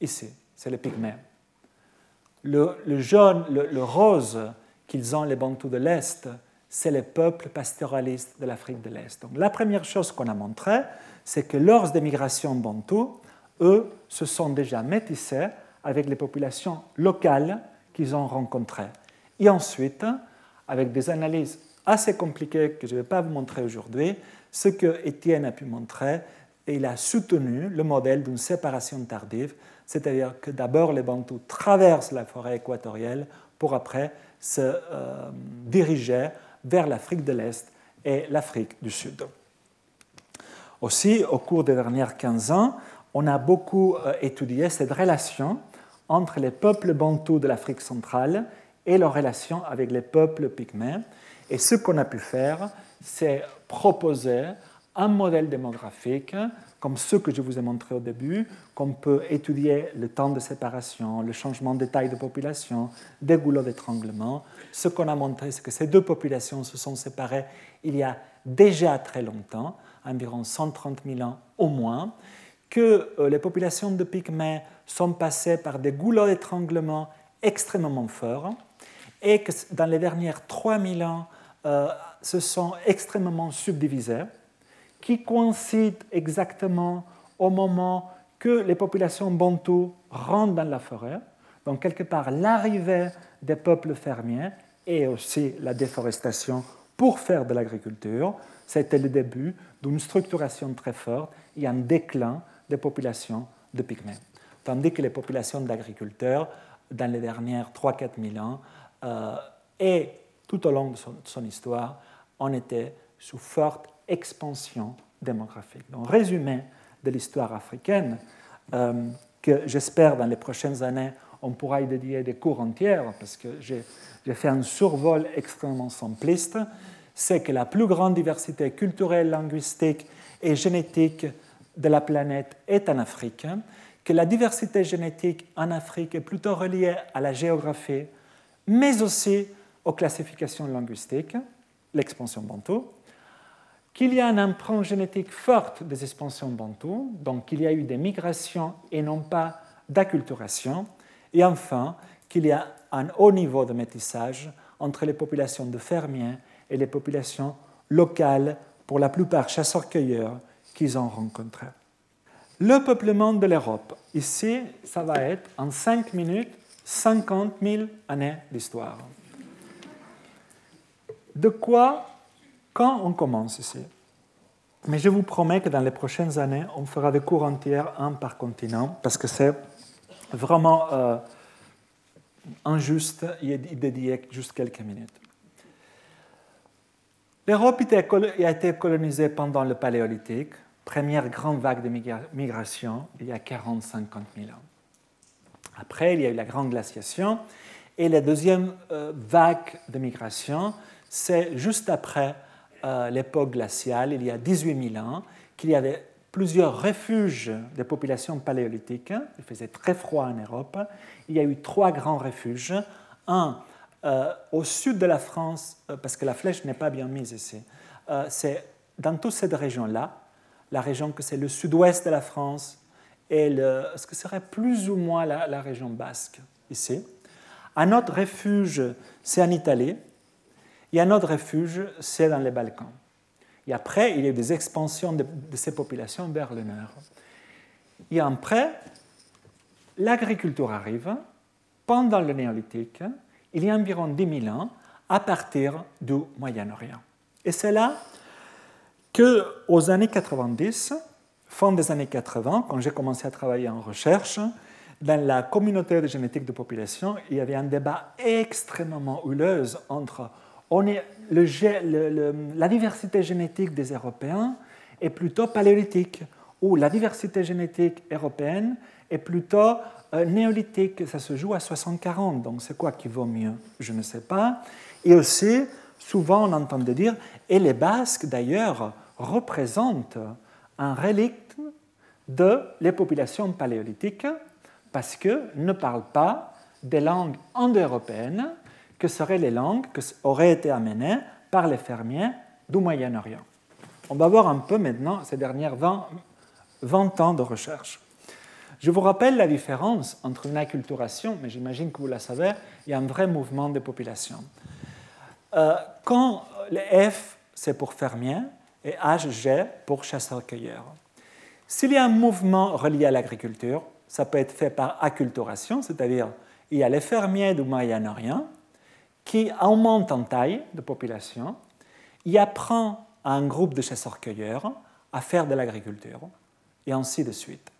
B: Ici, c'est le pygmée. Le, jaune, le, rose qu'ils ont les bantous de l'Est, c'est les peuples pastoralistes de l'Afrique de l'Est. Donc la première chose qu'on a montré, c'est que lors des migrations bantoues, eux se sont déjà métissés avec les populations locales qu'ils ont rencontrées. Et ensuite, avec des analyses assez compliquées que je ne vais pas vous montrer aujourd'hui, ce que Étienne a pu montrer, et il a soutenu le modèle d'une séparation tardive, c'est-à-dire que d'abord les Bantous traversent la forêt équatoriale pour après se euh, diriger vers l'Afrique de l'Est et l'Afrique du Sud. Aussi, au cours des dernières 15 ans, on a beaucoup euh, étudié cette relation entre les peuples bantous de l'Afrique centrale et leur relation avec les peuples pygmées. Et ce qu'on a pu faire, c'est proposer un modèle démographique comme ceux que je vous ai montré au début, qu'on peut étudier le temps de séparation, le changement de taille de population, des goulots d'étranglement. Ce qu'on a montré, c'est que ces deux populations se sont séparées il y a déjà très longtemps, environ 130 000 ans au moins, que euh, les populations de Pygmées sont passées par des goulots d'étranglement extrêmement forts et que dans les dernières 3000 ans, euh, se sont extrêmement subdivisés qui coïncide exactement au moment que les populations bantoues rentrent dans la forêt. Donc, quelque part, l'arrivée des peuples fermiers et aussi la déforestation pour faire de l'agriculture, c'était le début d'une structuration très forte et un déclin des populations de pygmées. Tandis que les populations d'agriculteurs, dans les dernières 3-4 000 ans, euh, et tout au long de son histoire, ont été sous forte expansion démographique. Donc, résumé de l'histoire africaine, euh, que j'espère dans les prochaines années, on pourra y dédier des cours entiers, parce que j'ai fait un survol extrêmement simpliste, c'est que la plus grande diversité culturelle, linguistique et génétique de la planète est en Afrique, que la diversité génétique en Afrique est plutôt reliée à la géographie, mais aussi aux classifications linguistiques, l'expansion bantou, qu'il y a une empreinte génétique forte des expansions bantoues, donc qu'il y a eu des migrations et non pas d'acculturation, et enfin qu'il y a un haut niveau de métissage entre les populations de fermiers et les populations locales, pour la plupart chasseurs-cueilleurs, qu'ils ont rencontrées. Le peuplement de l'Europe. Ici, ça va être en 5 minutes 50 000 années d'histoire. De quoi, quand on commence ici? Mais je vous promets que dans les prochaines années, on fera des cours entiers, un par continent, parce que c'est vraiment euh, injuste y dédier juste quelques minutes. L'Europe a été colonisée pendant le Paléolithique, première grande vague de migration il y a 40-50 000 ans. Après, il y a eu la grande glaciation, et la deuxième euh, vague de migration, c'est juste après euh, l'époque glaciale, il y a 18 000 ans, qu'il y avait plusieurs refuges des populations paléolithiques. Il faisait très froid en Europe. Il y a eu trois grands refuges. Un euh, au sud de la France, euh, parce que la flèche n'est pas bien mise ici. c'est dans toute cette région-là, la région que c'est le sud-ouest de la France et ce que serait plus ou moins la, la région basque ici. Un autre refuge, c'est en Italie, a un autre refuge, c'est dans les Balkans. Et après, il y a eu des expansions de, ces populations vers le nord. Et après, l'agriculture arrive pendant le néolithique, il y a environ 10 000 ans, à partir du Moyen-Orient. Et c'est là que, aux années 90, fin des années 80, quand j'ai commencé à travailler en recherche, dans la communauté de génétique de population, il y avait un débat extrêmement houleux entre on est, la diversité génétique des Européens est plutôt paléolithique, ou la diversité génétique européenne est plutôt euh, néolithique. Ça se joue à 60-40, donc c'est quoi qui vaut mieux? Je ne sais pas. Et aussi, souvent on entend dire, et les Basques d'ailleurs représentent un relique de les populations paléolithiques parce qu'ils ne parlent pas des langues indo-européennes que seraient les langues qui auraient été amenées par les fermiers du Moyen-Orient. On va voir un peu maintenant ces dernières 20, 20 ans de recherche. Je vous rappelle la différence entre une acculturation, mais j'imagine que vous la savez, et un vrai mouvement de population. Euh, quand le F, c'est pour fermier, et HG pour chasseur-cueilleur. S'il y a un mouvement relié à l'agriculture, ça peut être fait par acculturation, c'est-à-dire il y a les fermiers du Moyen-Orient qui augmente en taille de population, il apprend à un groupe de chasseurs-cueilleurs à faire de l'agriculture, et ainsi de suite.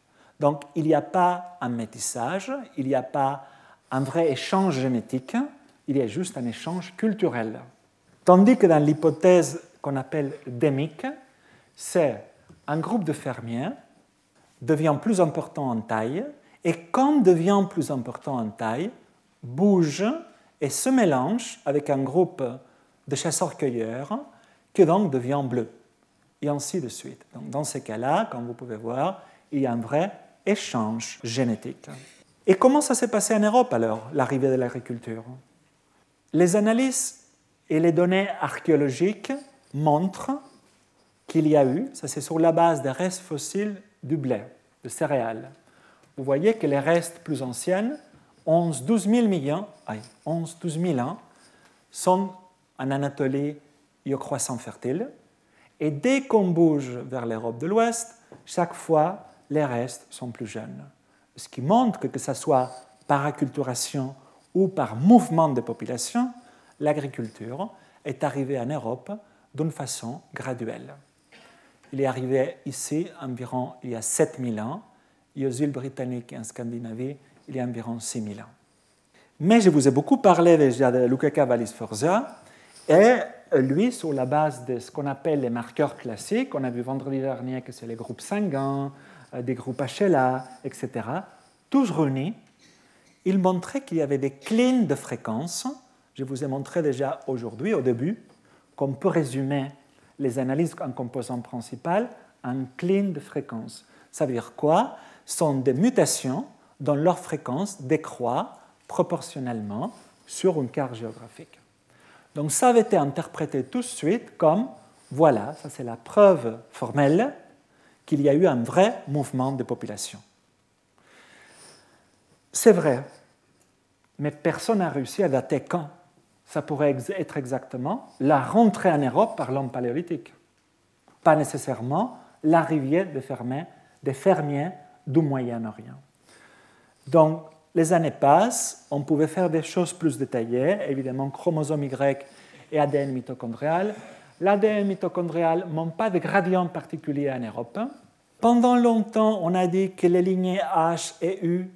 B: Donc il n'y a pas un métissage, il n'y a pas un vrai échange génétique, il y a juste un échange culturel. Tandis que dans l'hypothèse qu'on appelle démique, c'est un groupe de fermiers devient plus important en taille, et quand devient plus important en taille, bouge et se mélange avec un groupe de chasseurs-cueilleurs qui donc devient bleu, et ainsi de suite. Donc, dans ces cas-là, comme vous pouvez voir, il y a un vrai échange génétique. Et comment ça s'est passé en Europe alors, l'arrivée de l'agriculture? Les analyses et les données archéologiques montrent qu'il y a eu, ça c'est sur la base des restes fossiles du blé, de céréales. Vous voyez que les restes plus anciens 11-12 000 millions, 11 12 000 ans, sont en Anatolie et au croissant fertile. Et dès qu'on bouge vers l'Europe de l'Ouest, chaque fois, les restes sont plus jeunes. Ce qui montre que, que ce soit par acculturation ou par mouvement de population, l'agriculture est arrivée en Europe d'une façon graduelle. Il est arrivé ici environ il y a 7000 ans, et aux îles britanniques et en Scandinavie il y a environ 6000 ans. Mais je vous ai beaucoup parlé déjà de Luca Wallis Forza, et lui, sur la base de ce qu'on appelle les marqueurs classiques, on a vu vendredi dernier que c'est les groupes sanguins, euh, des groupes HLA, etc., tous réunis, il montrait qu'il y avait des clins de fréquence. Je vous ai montré déjà aujourd'hui, au début, qu'on peut résumer les analyses en composants principal en clin de fréquence. Ça veut dire quoi? Ce sont des mutations dont leur fréquence décroît proportionnellement sur une carte géographique. Donc ça avait été interprété tout de suite comme, voilà, ça c'est la preuve formelle qu'il y a eu un vrai mouvement de population. C'est vrai, mais personne n'a réussi à dater quand. Ça pourrait être exactement la rentrée en Europe par l'homme paléolithique, pas nécessairement l'arrivée des fermiers du Moyen-Orient. Donc, les années passent, on pouvait faire des choses plus détaillées, évidemment, chromosome Y et ADN mitochondrial. L'ADN mitochondrial n'a pas de gradient particulier en Europe. Pendant longtemps, on a dit que les lignées H et U,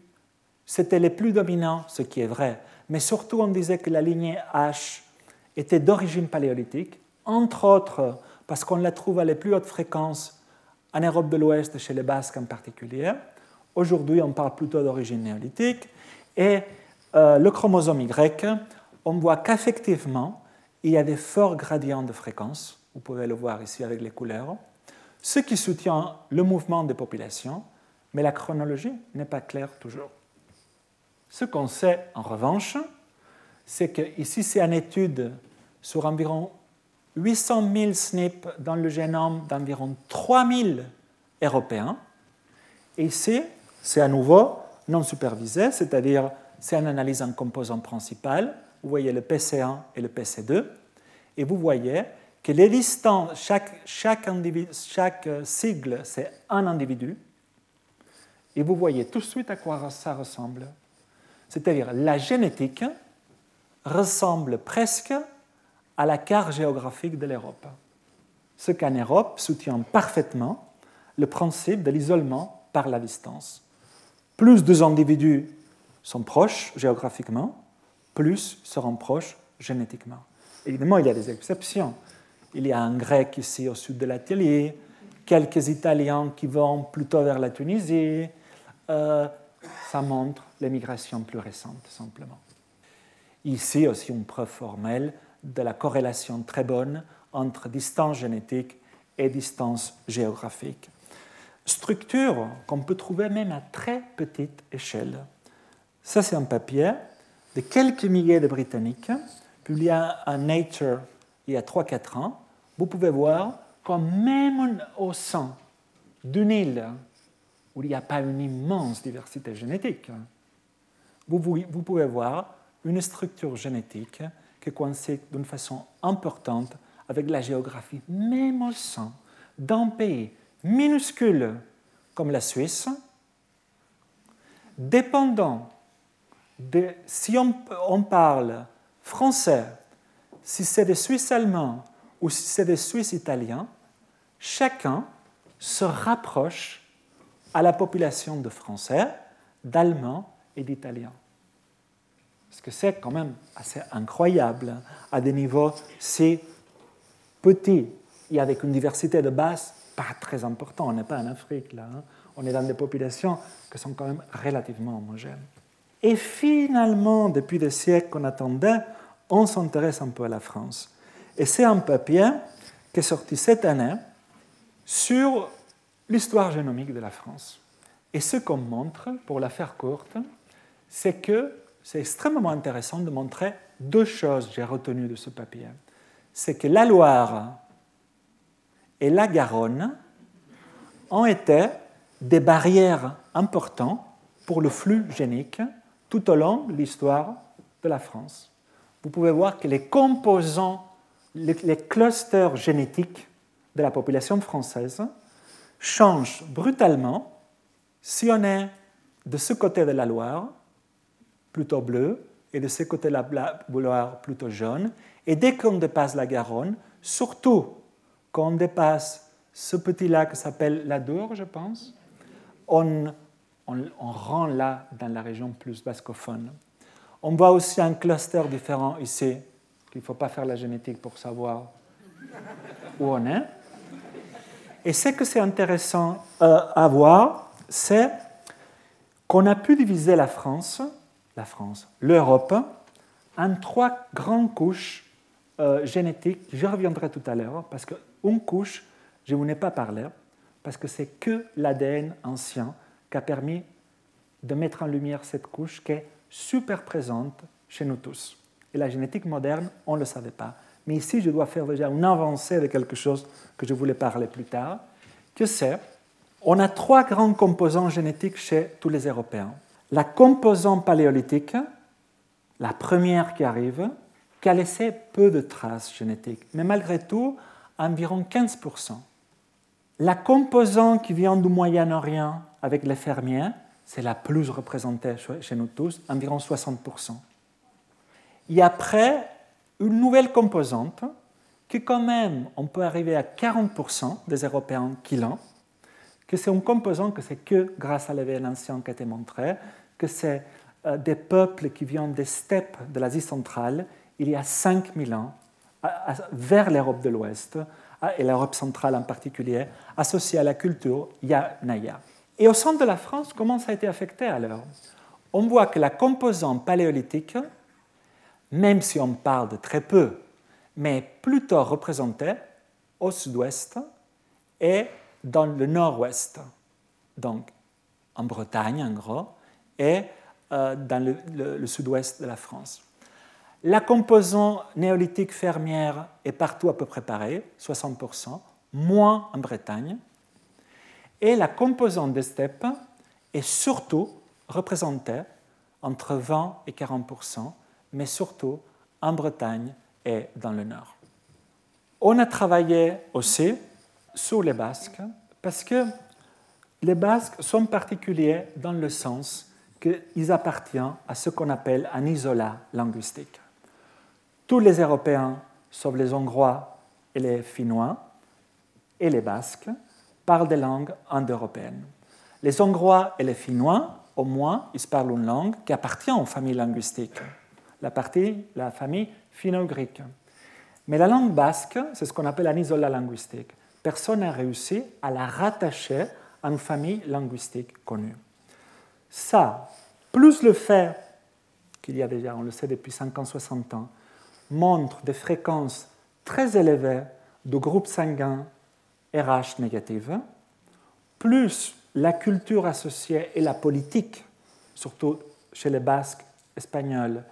B: c'était les plus dominants, ce qui est vrai. Mais surtout, on disait que la lignée H était d'origine paléolithique, entre autres parce qu'on la trouve à les plus hautes fréquences en Europe de l'Ouest, chez les Basques en particulier. Aujourd'hui, on parle plutôt d'origine néolithique. Et euh, le chromosome Y, on voit qu'effectivement, il y a des forts gradients de fréquence. Vous pouvez le voir ici avec les couleurs. Ce qui soutient le mouvement des populations, mais la chronologie n'est pas claire toujours. Ce qu'on sait en revanche, c'est que ici c'est une étude sur environ 800 000 SNP dans le génome d'environ 3000 Européens. Et ici, c'est à nouveau non supervisé, c'est-à-dire c'est une analyse en composants principal. Vous voyez le PC1 et le PC2. Et vous voyez que les distances, chaque, chaque, chaque sigle, c'est un individu. Et vous voyez tout de suite à quoi ça ressemble. C'est-à-dire la génétique ressemble presque à la carte géographique de l'Europe. Ce qu'en Europe soutient parfaitement le principe de l'isolement par la distance. Plus deux individus sont proches géographiquement, plus seront proches génétiquement. Évidemment, il y a des exceptions. Il y a un grec ici au sud de l'atelier, quelques Italiens qui vont plutôt vers la Tunisie. Euh, ça montre l'émigration plus récente, simplement. Ici aussi une preuve formelle de la corrélation très bonne entre distance génétique et distance géographique. Structure qu'on peut trouver même à très petite échelle. Ça, c'est un papier de quelques milliers de Britanniques, publié à Nature il y a 3-4 ans. Vous pouvez voir qu'en même au sein d'une île où il n'y a pas une immense diversité génétique, vous, vous pouvez voir une structure génétique qui coïncide d'une façon importante avec la géographie, même au sein d'un pays minuscule comme la Suisse, dépendant de si on, parle français, si c'est des Suisses allemands ou si c'est des Suisses italiens, chacun se rapproche à la population de Français, d'Allemands et d'Italiens. Parce que c'est quand même assez incroyable à des niveaux si petits et avec une diversité de base pas très importante. On n'est pas en Afrique là. Hein. On est dans des populations qui sont quand même relativement homogènes. Et finalement, depuis des siècles qu'on attendait, on s'intéresse un peu à la France. Et c'est un papier qui est sorti cette année sur l'histoire génomique de la France. Et ce qu'on montre, pour la faire courte, c'est que c'est extrêmement intéressant de montrer deux choses que j'ai retenues de ce papier. C'est que la Loire et la Garonne ont été des barrières importantes pour le flux génique tout au long de l'histoire de la France. Vous pouvez voir que les composants, les clusters génétiques de la population française changent brutalement si on est de ce côté de la Loire, plutôt bleu, et de ce côté de la Loire, plutôt jaune. Et dès qu'on dépasse la Garonne, surtout quand on dépasse ce petit lac qui s'appelle la Dour, je pense, on, on, rend là dans la région plus bascophone. On voit aussi un cluster différent ici, qu'il ne faut pas faire la génétique pour savoir où on est. Et ce que c'est intéressant euh, à voir, c'est qu'on a pu diviser la France, la France, l'Europe, en trois grandes couches euh, génétiques. Je reviendrai tout à l'heure, parce qu'une couche, je ne vous ai pas parlé, parce que c'est que l'ADN ancien qui a permis de mettre en lumière cette couche qui est super présente chez nous tous. Et la génétique moderne, on ne le savait pas. Mais ici, je dois faire déjà une avancée de quelque chose que je voulais parler plus tard, que c'est, on a trois grands composants génétiques chez tous les Européens. La composante paléolithique, la première qui arrive, qui a laissé peu de traces génétiques, mais malgré tout, environ 15%. La composante qui vient du Moyen-Orient avec les fermiers, c'est la plus représentée chez nous tous, environ 60%. Et après, une nouvelle composante qui quand même, on peut arriver à 40% des Européens qui l'ont, que c'est une composante que c'est que grâce à l'événement ancien qui a été montré, que c'est euh, des peuples qui viennent des steppes de l'Asie centrale il y a 5000 ans vers l'Europe de l'Ouest, et l'Europe centrale en particulier, associée à la culture Yanaya. Et au centre de la France, comment ça a été affecté alors? On voit que la composante paléolithique, même si on parle de très peu, mais plutôt représentée au sud-ouest et dans le nord-ouest, donc en Bretagne en gros, et euh, dans le, le sud-ouest de la France. La composante néolithique fermière est partout à peu près pareille, 60%, moins en Bretagne. Et la composante des steppes est surtout représentée entre 20 et 40%, mais surtout en Bretagne et dans le nord. On a travaillé aussi sur les Basques parce que les Basques sont particuliers dans le sens qu'ils appartiennent à ce qu'on appelle un isolat linguistique. Tous les Européens, sauf les Hongrois et les Finnois et les Basques, parlent des langues indo-européennes. Les Hongrois et les Finnois, au moins, ils parlent une langue qui appartient aux familles linguistiques, la, partie, la famille finno-ugrique. Mais la langue basque, c'est ce qu'on appelle un isolat linguistique. Personne n'a réussi à la rattacher à une famille linguistique connue. Ça, plus le fait qu'il y a déjà, on le sait depuis 50-60 ans, montre des fréquences très élevées de groupes sanguins RH négatifs, plus la culture associée et la politique, surtout chez les Basques espagnols,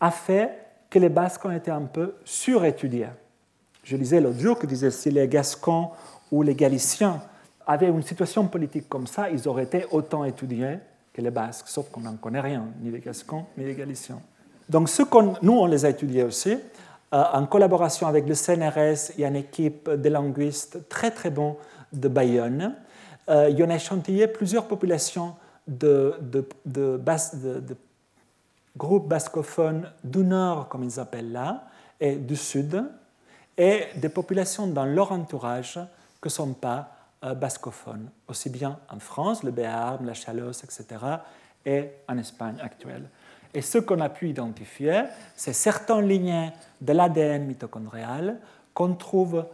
B: a fait que les Basques ont été un peu surétudiés. Je lisais l'autre jour que disait si les Gascons ou les Galiciens avaient une situation politique comme ça, ils auraient été autant étudiés que les Basques, sauf qu'on n'en connaît rien, ni les Gascons, ni les Galiciens. Donc, ce nous, on les a étudiés aussi, euh, en collaboration avec le CNRS et une équipe de linguistes très très bons de Bayonne. Euh, ils ont échantillé plusieurs populations de, de, groupes bascophones du nord, comme ils appellent là, et du sud, et des populations dans leur entourage que ne sont pas euh, bascophones, aussi bien en France, le Béarn, la Chalosse, etc., et en Espagne actuelle. Et ce qu'on a pu identifier, c'est certaines lignées de l'ADN mitochondrial qu'on trouve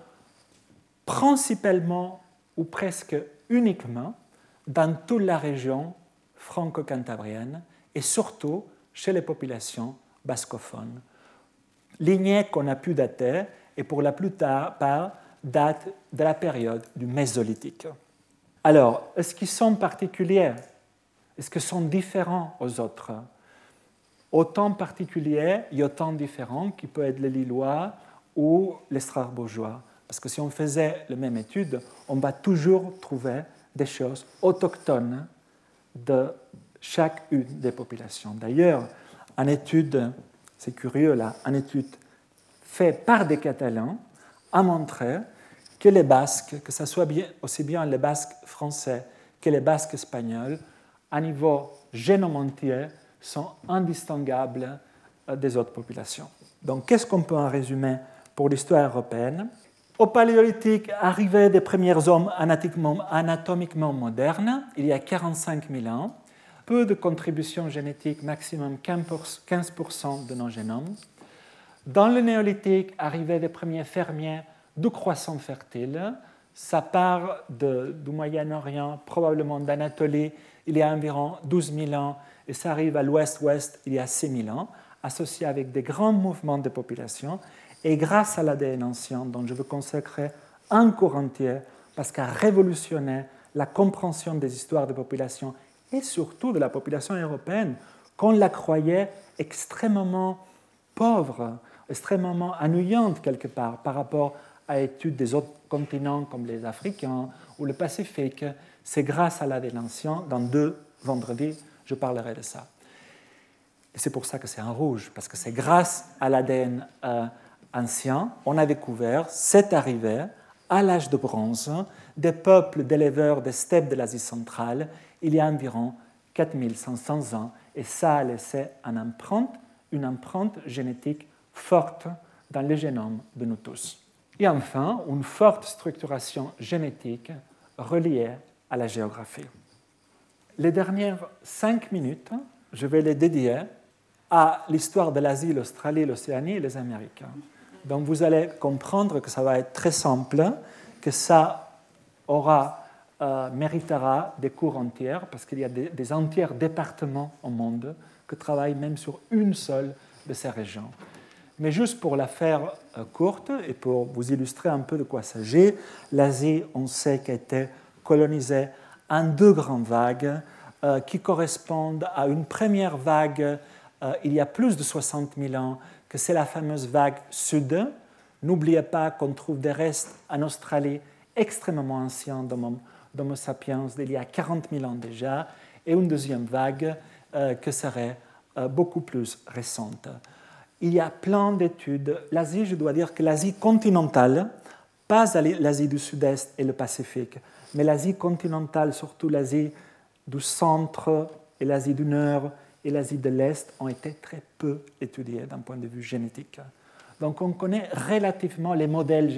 B: principalement ou presque uniquement dans toute la région franco-cantabrienne et surtout chez les populations bascophones. Lignées qu'on a pu dater et pour la plupart datent de la période du Mésolithique. Alors, est-ce qu'ils sont particuliers? Est-ce qu'ils sont différents aux autres? Autant particulier et autant différent qui peut être les Lillois ou les Strasbourgeois. Parce que si on faisait la même étude, on va toujours trouver des choses autochtones de chacune des populations. D'ailleurs, une étude, c'est curieux là, une étude faite par des Catalans a montré que les Basques, que ce soit aussi bien les Basques français que les Basques espagnols, à niveau génome entier, sont indistinguables euh, des autres populations. Donc, qu'est-ce qu'on peut en résumer pour l'histoire européenne? Au Paléolithique, arrivée des premiers hommes anatomiquement modernes, il y a 45 000 ans, peu de contributions génétiques, maximum 15% de nos génomes. Dans le néolithique, arrivée des premiers fermiers de croissance fertile, ça part du Moyen-Orient, probablement d'Anatolie, il y a environ 12 000 ans, et ça arrive à l'ouest-ouest il y a 6000 ans, associé avec des grands mouvements de population. Et grâce à l'ADN ancien, dont je veux consacrer un cours entier, parce qu'a révolutionné la compréhension des histoires de population et surtout de la population européenne, qu'on la croyait extrêmement pauvre, extrêmement ennuyante quelque part par rapport à l'étude des autres continents comme les Africains ou le Pacifique. C'est grâce à l'ADN ancien, dans deux vendredis, je parlerai de ça. Et c'est pour ça que c'est en rouge, parce que c'est grâce à l'ADN euh, ancien, on a découvert cette arrivée à l'âge de bronze des peuples d'éleveurs des steppes de l'Asie centrale il y a environ 4500 ans, et ça a laissé une empreinte, une empreinte génétique forte dans le génome de nous tous. Et enfin, une forte structuration génétique reliée à la géographie. Les dernières cinq minutes, je vais les dédier à l'histoire de l'Asie, l'Australie, l'Océanie et les Amériques. Donc vous allez comprendre que ça va être très simple, que ça aura, euh, méritera des cours entiers, parce qu'il y a des, entiers départements au monde qui travaillent même sur une seule de ces régions. Mais juste pour la faire euh, courte et pour vous illustrer un peu de quoi s'agit, l'Asie, on sait qu'elle été colonisée en deux grandes vagues euh, qui correspondent à une première vague euh, il y a plus de 60 000 ans, que c'est la fameuse vague sud. N'oubliez pas qu'on trouve des restes en Australie extrêmement anciens d'Homo sapiens d'il y a 40 000 ans déjà, et une deuxième vague euh, qui serait beaucoup plus récente. Il y a plein d'études. L'Asie, je dois dire que l'Asie continentale, pas l'Asie du Sud-Est et le Pacifique, mais l'Asie continentale, surtout l'Asie du centre et l'Asie du Nord et l'Asie de l'Est ont été très peu étudiées d'un point de vue génétique. Donc on connaît relativement les modèles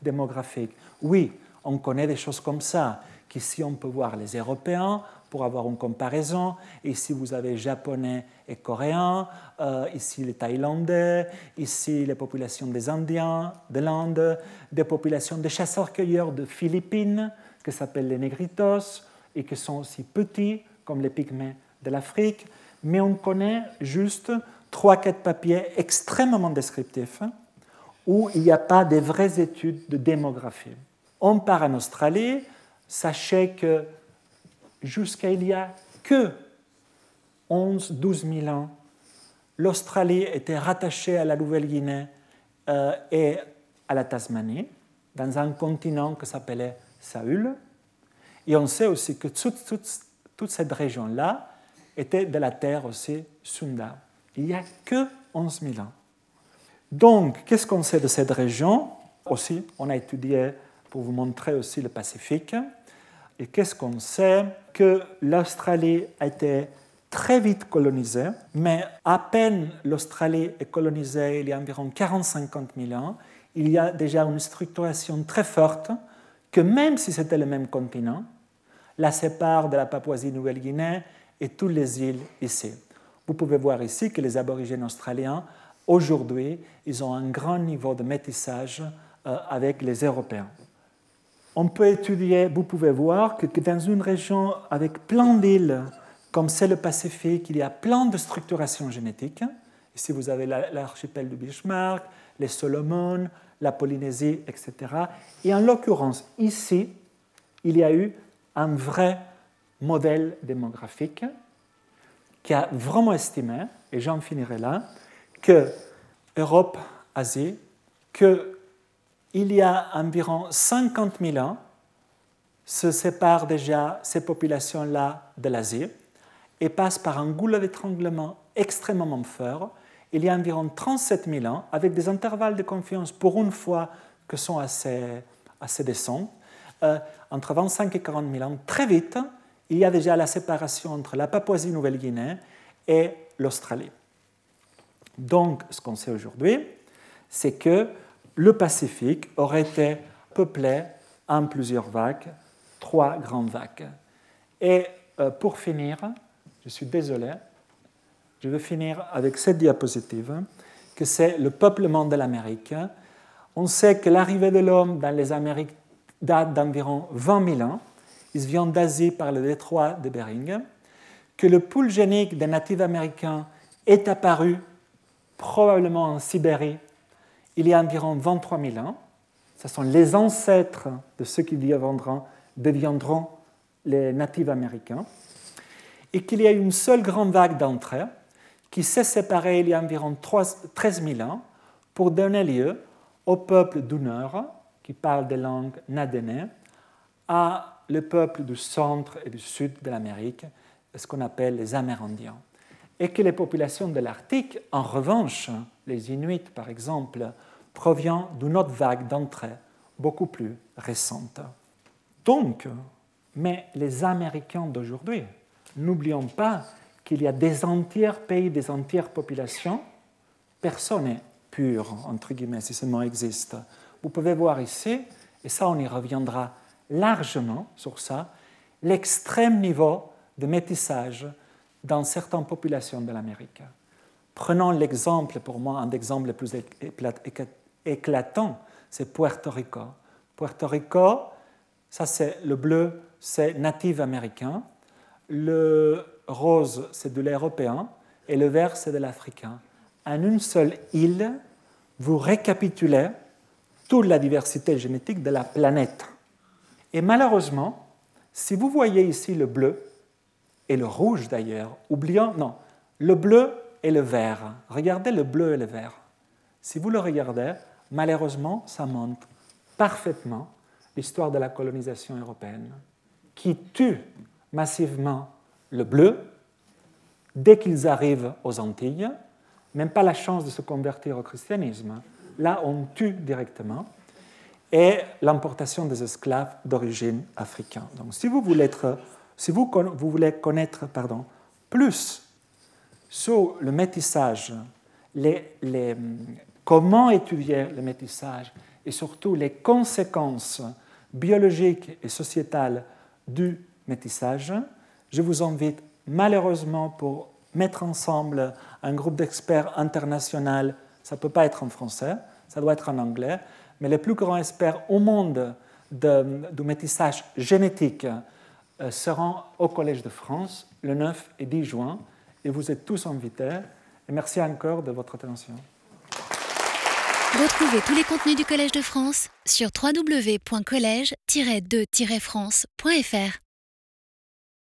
B: démographiques. Oui, on connaît des choses comme ça, qu'ici on peut voir les Européens pour avoir une comparaison. Ici vous avez Japonais et Coréens, euh, ici les Thaïlandais, ici les populations des Indiens de l'Inde, des populations de chasseurs-cueilleurs de Philippines, qui s'appellent les Negritos, et qui sont aussi petits, comme les pygmées de l'Afrique, mais on connaît juste trois, quatre papiers extrêmement descriptifs où il n'y a pas de vraies études de démographie. On part en Australie, sachez que jusqu'à il y a que 11-12 000 ans, l'Australie était rattachée à la Nouvelle-Guinée euh, et à la Tasmanie, dans un continent qui s'appelait Saül. Et on sait aussi que toute, cette région-là était de la terre aussi Sunda. Il n'y a que 11 000 ans. Donc, qu'est-ce qu'on sait de cette région? Aussi, on a étudié pour vous montrer aussi le Pacifique. Et qu'est-ce qu'on sait? Que l'Australie a été très vite colonisée, mais à peine l'Australie est colonisée il y a environ 40-50 000 ans, il y a déjà une structuration très forte que même si c'était le même continent, la sépare de la Papouasie-Nouvelle-Guinée et toutes les îles ici. Vous pouvez voir ici que les aborigènes australiens, aujourd'hui, ils ont un grand niveau de métissage euh, avec les Européens. On peut étudier, vous pouvez voir que, dans une région avec plein d'îles, comme c'est le Pacifique, il y a plein de structurations génétiques. Ici, vous avez l'archipel du Bismarck, les Solomon, la Polynésie, etc. Et en l'occurrence, ici, il y a eu un vrai modèle démographique qui a vraiment estimé, et j'en finirai là, que Europe, Asie, qu'il y a environ 50 000 ans, se séparent déjà ces populations-là de l'Asie et passent par un goulot d'étranglement extrêmement fort il y a environ 37 000 ans, avec des intervalles de confiance pour une fois que sont assez, assez décents, euh, entre 25 et 40 000 ans, très vite, il y a déjà la séparation entre la Papouasie-Nouvelle-Guinée et l'Australie. Donc, ce qu'on sait aujourd'hui, c'est que le Pacifique aurait été peuplé en plusieurs vagues, trois grandes vagues. Et euh, pour finir, je suis désolé, je vais finir avec cette diapositive, que c'est le peuplement de l'Amérique. On sait que l'arrivée de l'homme dans les Amériques date d'environ 20 000 ans. Il vient d'Asie par le détroit de Bering. Que le pool génique des natifs américains est apparu probablement en Sibérie il y a environ 23 000 ans. Ce sont les ancêtres de ceux qui deviendront, les natifs américains. Et qu'il y a une seule grande vague d'entrée qui s'est séparé il y a environ 13 000 ans pour donner lieu au peuple du Nord, qui parle des langues nadénées, à le peuple du centre et du sud de l'Amérique, ce qu'on appelle les Amérindiens. Et que les populations de l'Arctique, en revanche, les Inuits par exemple, proviennent d'une autre vague d'entrée beaucoup plus récente. Donc, mais les Américains d'aujourd'hui, n'oublions pas qu'il y a des entiers pays, des entières populations, personne n'est pur, entre guillemets, si ce mot existe. Vous pouvez voir ici, et ça on y reviendra largement sur ça, l'extrême niveau de métissage dans certaines populations de l'Amérique. Prenons l'exemple, pour moi, un exemple le plus éclatant, c'est Puerto Rico. Puerto Rico, ça c'est le bleu, c'est natif américain, le rose c'est de l'européen et le vert c'est de l'africain. En une seule île, vous récapitulez toute la diversité génétique de la planète. Et malheureusement, si vous voyez ici le bleu, et le rouge d'ailleurs, oublions, non, le bleu et le vert. Regardez le bleu et le vert. Si vous le regardez, malheureusement, ça montre parfaitement l'histoire de la colonisation européenne, qui tue massivement le bleu dès qu'ils arrivent aux Antilles, même pas la chance de se convertir au christianisme. Là, on tue directement. Et l'importation des esclaves d'origine africaine. Donc, si vous voulez, connaître pardon, plus sur le métissage, comment étudier le métissage et surtout les conséquences biologiques et sociétales du métissage, je vous invite malheureusement pour mettre ensemble un groupe d'experts international, ça ne peut pas être en français, ça doit être en anglais, mais les plus grands experts au monde du métissage génétique euh, seront au Collège de France le 9 et 10 juin et vous êtes tous invités. Et merci encore de votre attention.
A: Retrouvez tous les contenus du Collège de France sur www.colège-2-france.fr.